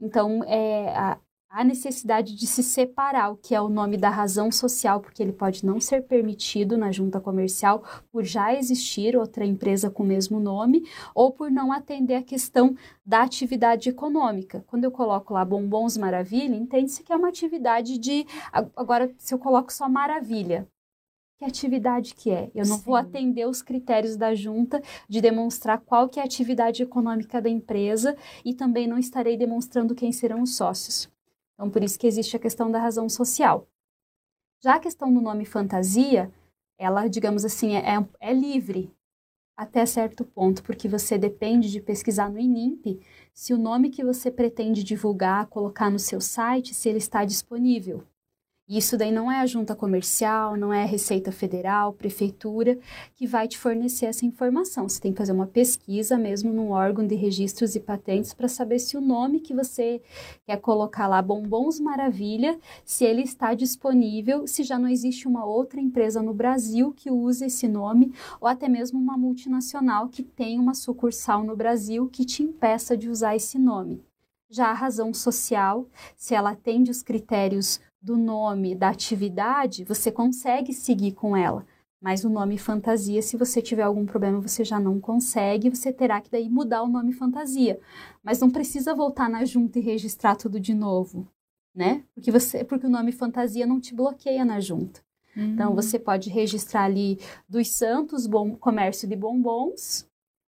Então, é, a, a necessidade de se separar o que é o nome da razão social, porque ele pode não ser permitido na junta comercial por já existir outra empresa com o mesmo nome, ou por não atender a questão da atividade econômica. Quando eu coloco lá Bombons Maravilha, entende-se que é uma atividade de. Agora, se eu coloco só Maravilha, que atividade que é. Eu não Sim. vou atender os critérios da junta de demonstrar qual que é a atividade econômica da empresa e também não estarei demonstrando quem serão os sócios. Então, por isso que existe a questão da razão social. Já a questão do nome fantasia, ela, digamos assim, é, é, é livre até certo ponto, porque você depende de pesquisar no INIMP se o nome que você pretende divulgar, colocar no seu site, se ele está disponível. Isso daí não é a junta comercial, não é a Receita Federal, prefeitura que vai te fornecer essa informação. Você tem que fazer uma pesquisa mesmo num órgão de registros e patentes para saber se o nome que você quer colocar lá, Bombons Maravilha, se ele está disponível, se já não existe uma outra empresa no Brasil que use esse nome, ou até mesmo uma multinacional que tem uma sucursal no Brasil que te impeça de usar esse nome. Já a razão social, se ela atende os critérios do nome da atividade, você consegue seguir com ela. Mas o nome fantasia, se você tiver algum problema, você já não consegue, você terá que daí mudar o nome fantasia. Mas não precisa voltar na junta e registrar tudo de novo, né? Porque você, porque o nome fantasia não te bloqueia na junta. Então, uhum. Então você pode registrar ali dos Santos, bom, comércio de bombons,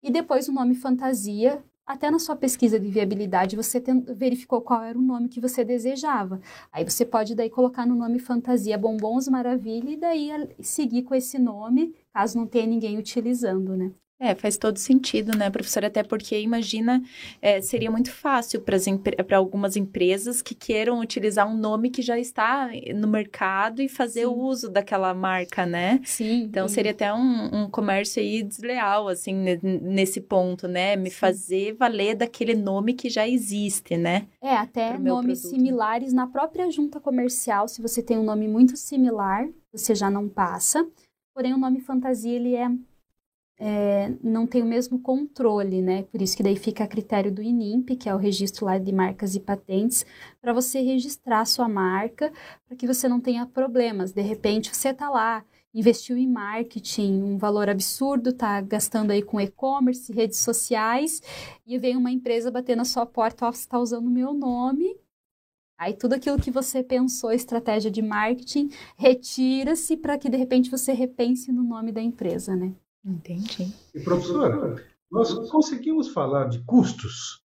e depois o nome fantasia até na sua pesquisa de viabilidade você verificou qual era o nome que você desejava. Aí você pode daí colocar no nome fantasia Bombons Maravilha e daí seguir com esse nome, caso não tenha ninguém utilizando, né? É, faz todo sentido, né, professora? Até porque, imagina, é, seria muito fácil para algumas empresas que queiram utilizar um nome que já está no mercado e fazer o uso daquela marca, né? Sim. Então, seria até um, um comércio aí desleal, assim, nesse ponto, né? Me sim. fazer valer daquele nome que já existe, né? É, até nomes produto. similares na própria junta comercial, se você tem um nome muito similar, você já não passa. Porém, o nome fantasia, ele é é, não tem o mesmo controle, né? Por isso que daí fica a critério do INIMP, que é o registro lá de marcas e patentes, para você registrar sua marca, para que você não tenha problemas. De repente, você está lá, investiu em marketing, um valor absurdo, está gastando aí com e-commerce, redes sociais, e vem uma empresa bater na sua porta, ó, você está usando o meu nome, Aí tudo aquilo que você pensou, estratégia de marketing, retira-se para que de repente você repense no nome da empresa, né? Entendi. E, professora, nós conseguimos falar de custos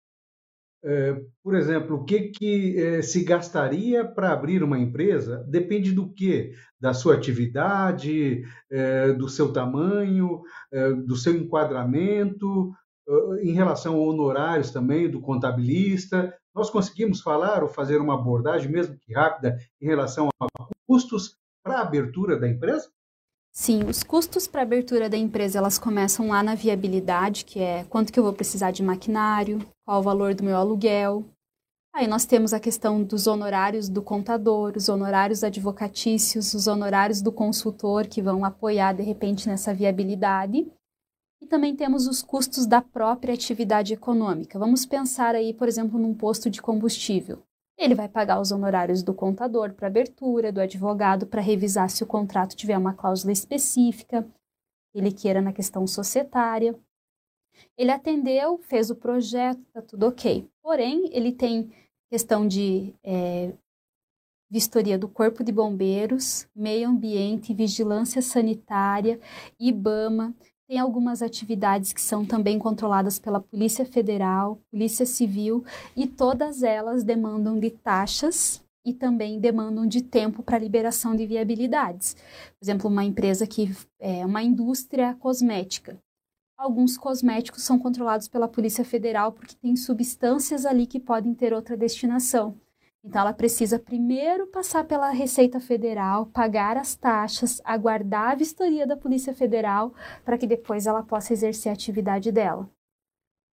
É, por exemplo, o que, que é, se gastaria para abrir uma empresa depende do que? Da sua atividade, é, do seu tamanho, é, do seu enquadramento, é, em relação a honorários também do contabilista. Nós conseguimos falar ou fazer uma abordagem, mesmo que rápida, em relação a custos para a abertura da empresa? Sim, os custos para abertura da empresa, elas começam lá na viabilidade, que é quanto que eu vou precisar de maquinário, qual o valor do meu aluguel. Aí nós temos a questão dos honorários do contador, os honorários advocatícios, os honorários do consultor que vão apoiar de repente nessa viabilidade. E também temos os custos da própria atividade econômica. Vamos pensar aí, por exemplo, num posto de combustível. Ele vai pagar os honorários do contador para abertura, do advogado para revisar se o contrato tiver uma cláusula específica, ele queira na questão societária. Ele atendeu, fez o projeto, está tudo ok. Porém, ele tem questão de é, vistoria do Corpo de Bombeiros, Meio Ambiente, Vigilância Sanitária, IBAMA. Tem algumas atividades que são também controladas pela Polícia Federal, Polícia Civil, e todas elas demandam de taxas e também demandam de tempo para liberação de viabilidades. Por exemplo, uma empresa que é uma indústria cosmética. Alguns cosméticos são controlados pela Polícia Federal porque tem substâncias ali que podem ter outra destinação. Então, ela precisa primeiro passar pela Receita Federal, pagar as taxas, aguardar a vistoria da Polícia Federal, para que depois ela possa exercer a atividade dela.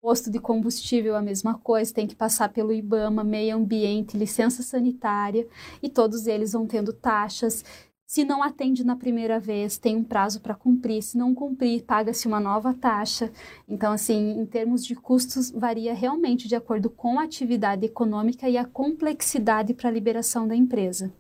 Posto de combustível, a mesma coisa, tem que passar pelo IBAMA, meio ambiente, licença sanitária, e todos eles vão tendo taxas se não atende na primeira vez, tem um prazo para cumprir. Se não cumprir, paga-se uma nova taxa. Então, assim, em termos de custos, varia realmente de acordo com a atividade econômica e a complexidade para a liberação da empresa.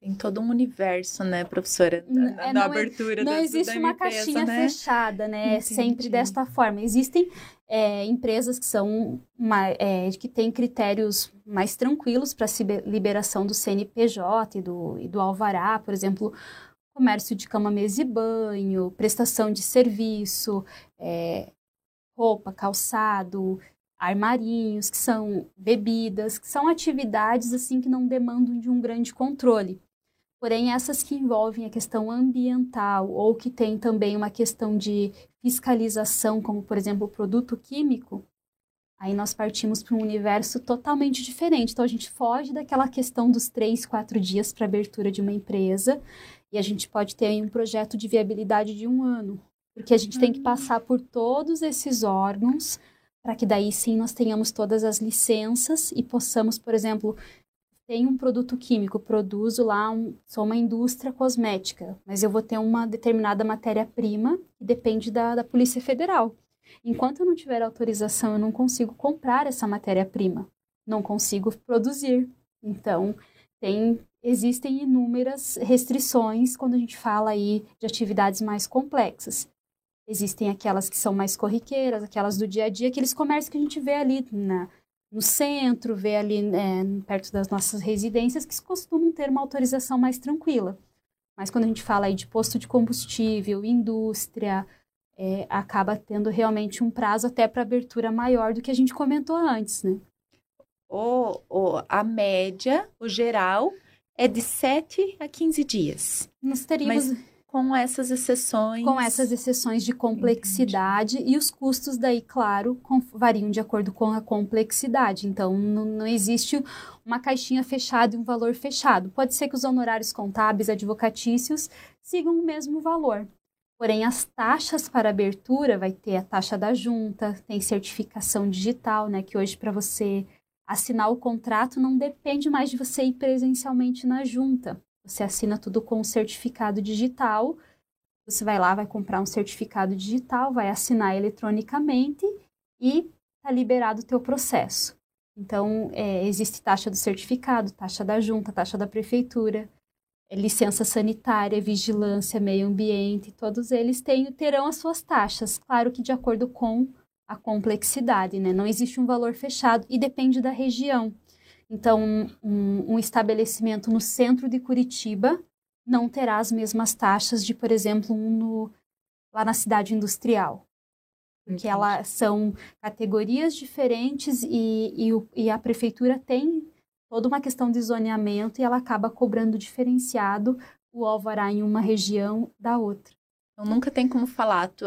Tem todo um universo, né, professora, da, é, da abertura Não da, existe da uma empresa, caixinha né? fechada, né? É sempre desta forma. Existem é, empresas que são uma, é, que têm critérios mais tranquilos para a liberação do CNPJ e do, e do Alvará, por exemplo, comércio de cama, mesa e banho, prestação de serviço, é, roupa, calçado, armarinhos, que são bebidas, que são atividades assim que não demandam de um grande controle. Porém, essas que envolvem a questão ambiental ou que tem também uma questão de fiscalização, como por exemplo o produto químico, aí nós partimos para um universo totalmente diferente. Então, a gente foge daquela questão dos três, quatro dias para abertura de uma empresa e a gente pode ter um projeto de viabilidade de um ano, porque a gente tem que passar por todos esses órgãos para que daí sim nós tenhamos todas as licenças e possamos, por exemplo, tenho um produto químico, produzo lá, um, sou uma indústria cosmética, mas eu vou ter uma determinada matéria-prima que depende da, da Polícia Federal. Enquanto eu não tiver autorização, eu não consigo comprar essa matéria-prima, não consigo produzir. Então, tem, existem inúmeras restrições quando a gente fala aí de atividades mais complexas. Existem aquelas que são mais corriqueiras, aquelas do dia a dia, aqueles comércios que a gente vê ali na, no centro, vê ali é, perto das nossas residências, que costumam ter uma autorização mais tranquila. Mas quando a gente fala aí de posto de combustível, indústria, é, acaba tendo realmente um prazo até para abertura maior do que a gente comentou antes, né? O, o, a média, o geral, é de 7 a 15 dias. Nós teríamos... Mas com essas exceções. Com essas exceções de complexidade Entendi. e os custos daí, claro, variam de acordo com a complexidade. Então, não, não existe uma caixinha fechada e um valor fechado. Pode ser que os honorários contábeis advocatícios sigam o mesmo valor. Porém, as taxas para abertura vai ter a taxa da junta, tem certificação digital, né? Que hoje, para você assinar o contrato, não depende mais de você ir presencialmente na junta. Você assina tudo com um certificado digital. Você vai lá, vai comprar um certificado digital, vai assinar eletronicamente e está liberado o teu processo. Então, é, existe taxa do certificado, taxa da junta, taxa da prefeitura, licença sanitária, vigilância, meio ambiente, todos eles têm, terão as suas taxas, claro que de acordo com a complexidade, né? Não existe um valor fechado e depende da região. Então, um, um estabelecimento no centro de Curitiba não terá as mesmas taxas de, por exemplo, um no, lá na cidade industrial. porque elas são categorias diferentes e, e, e, a prefeitura tem toda uma questão de zoneamento e ela acaba cobrando diferenciado o alvará em uma região da outra. Então nunca tem como falar tu,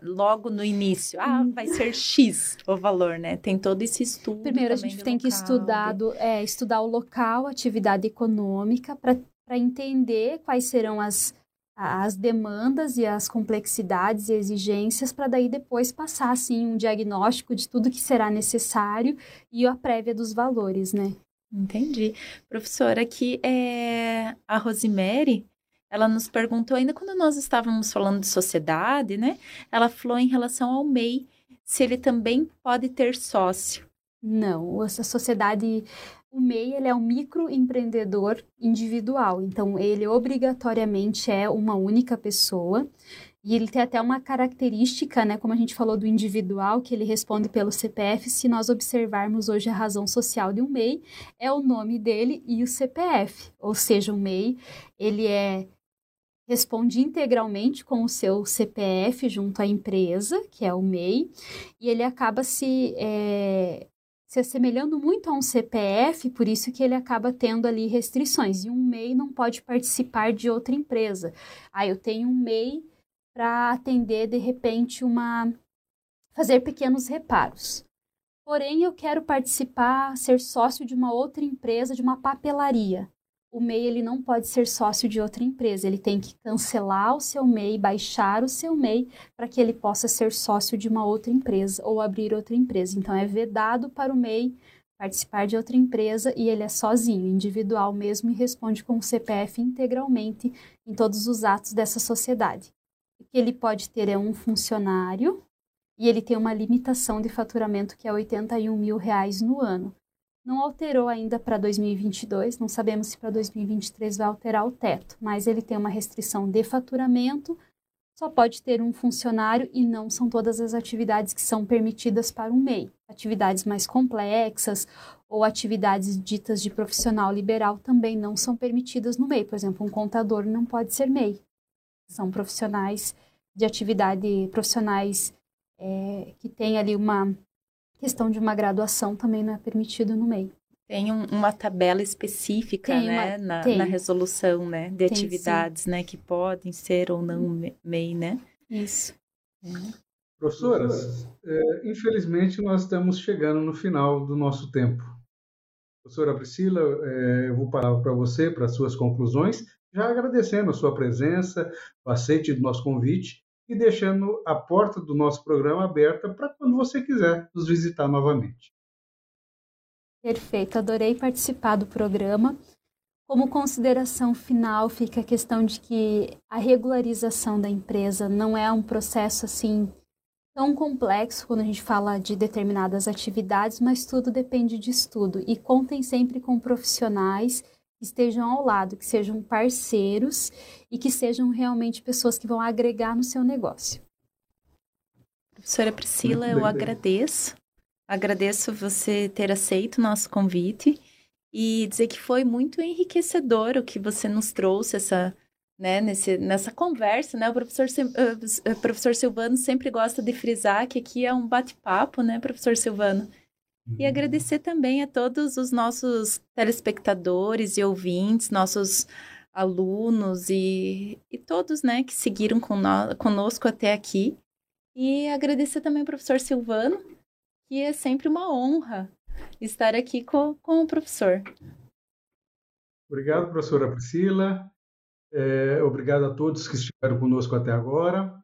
logo no início, ah, hum. vai ser X o valor, né? Tem todo esse estudo. Primeiro a gente tem local, que estudar, do, é, estudar o local, atividade econômica, para entender quais serão as, as demandas e as complexidades e exigências para daí depois passar assim um diagnóstico de tudo que será necessário e a prévia dos valores, né? Entendi. Professora, aqui é a Rosemary, ela nos perguntou ainda quando nós estávamos falando de sociedade, né? Ela falou em relação ao MEI, se ele também pode ter sócio. Não, essa sociedade o MEI ele é um microempreendedor individual, então ele obrigatoriamente é uma única pessoa e ele tem até uma característica, né, como a gente falou do individual, que ele responde pelo CPF. Se nós observarmos hoje a razão social de um MEI, é o nome dele e o CPF, ou seja, o MEI ele é responde integralmente com o seu CPF junto à empresa, que é o MEI, e ele acaba se é, se assemelhando muito a um CPF, por isso que ele acaba tendo ali restrições. E um MEI não pode participar de outra empresa. Ah, eu tenho um MEI para atender de repente uma fazer pequenos reparos. Porém, eu quero participar, ser sócio de uma outra empresa, de uma papelaria o MEI ele não pode ser sócio de outra empresa, ele tem que cancelar o seu MEI, baixar o seu MEI para que ele possa ser sócio de uma outra empresa ou abrir outra empresa. Então é vedado para o MEI participar de outra empresa e ele é sozinho, individual mesmo e responde com o CPF integralmente em todos os atos dessa sociedade. O que ele pode ter é um funcionário e ele tem uma limitação de faturamento que é 81 mil reais no ano. Não alterou ainda para 2022, não sabemos se para 2023 vai alterar o teto, mas ele tem uma restrição de faturamento, só pode ter um funcionário e não são todas as atividades que são permitidas para um MEI. Atividades mais complexas ou atividades ditas de profissional liberal também não são permitidas no MEI. Por exemplo, um contador não pode ser MEI. São profissionais de atividade, profissionais é, que têm ali uma questão de uma graduação também não é permitido no MEI. Tem um, uma tabela específica, tem né, uma, na, na, resolução, né, de tem, atividades, sim. né, que podem ser ou não MEI, né? Isso. É. Professoras, é, infelizmente nós estamos chegando no final do nosso tempo. Professora Priscila, é, eu vou parar para você, para suas conclusões, já agradecendo a sua presença, o aceite do nosso convite e deixando a porta do nosso programa aberta para quando você quiser nos visitar novamente. Perfeito, adorei participar do programa. Como consideração final, fica a questão de que a regularização da empresa não é um processo assim tão complexo quando a gente fala de determinadas atividades, mas tudo depende de estudo. E contem sempre com profissionais estejam ao lado, que sejam parceiros e que sejam realmente pessoas que vão agregar no seu negócio. Professora Priscila, eu agradeço. Agradeço você ter aceito o nosso convite e dizer que foi muito enriquecedor o que você nos trouxe essa, né, nesse, nessa conversa, né? O professor, uh, professor Silvano sempre gosta de frisar que aqui é um bate-papo, né, professor Silvano? E agradecer também a todos os nossos telespectadores e ouvintes, nossos alunos e, e todos né, que seguiram conosco até aqui. E agradecer também ao professor Silvano, que é sempre uma honra estar aqui com, com o professor. Obrigado, professora Priscila. É, obrigado a todos que estiveram conosco até agora.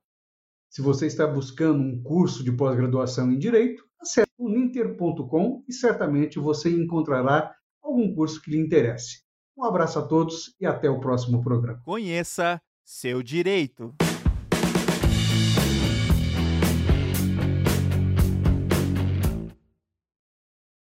Se você está buscando um curso de pós-graduação em Direito, acesse o ninter.com e certamente você encontrará algum curso que lhe interesse. Um abraço a todos e até o próximo programa. Conheça seu direito.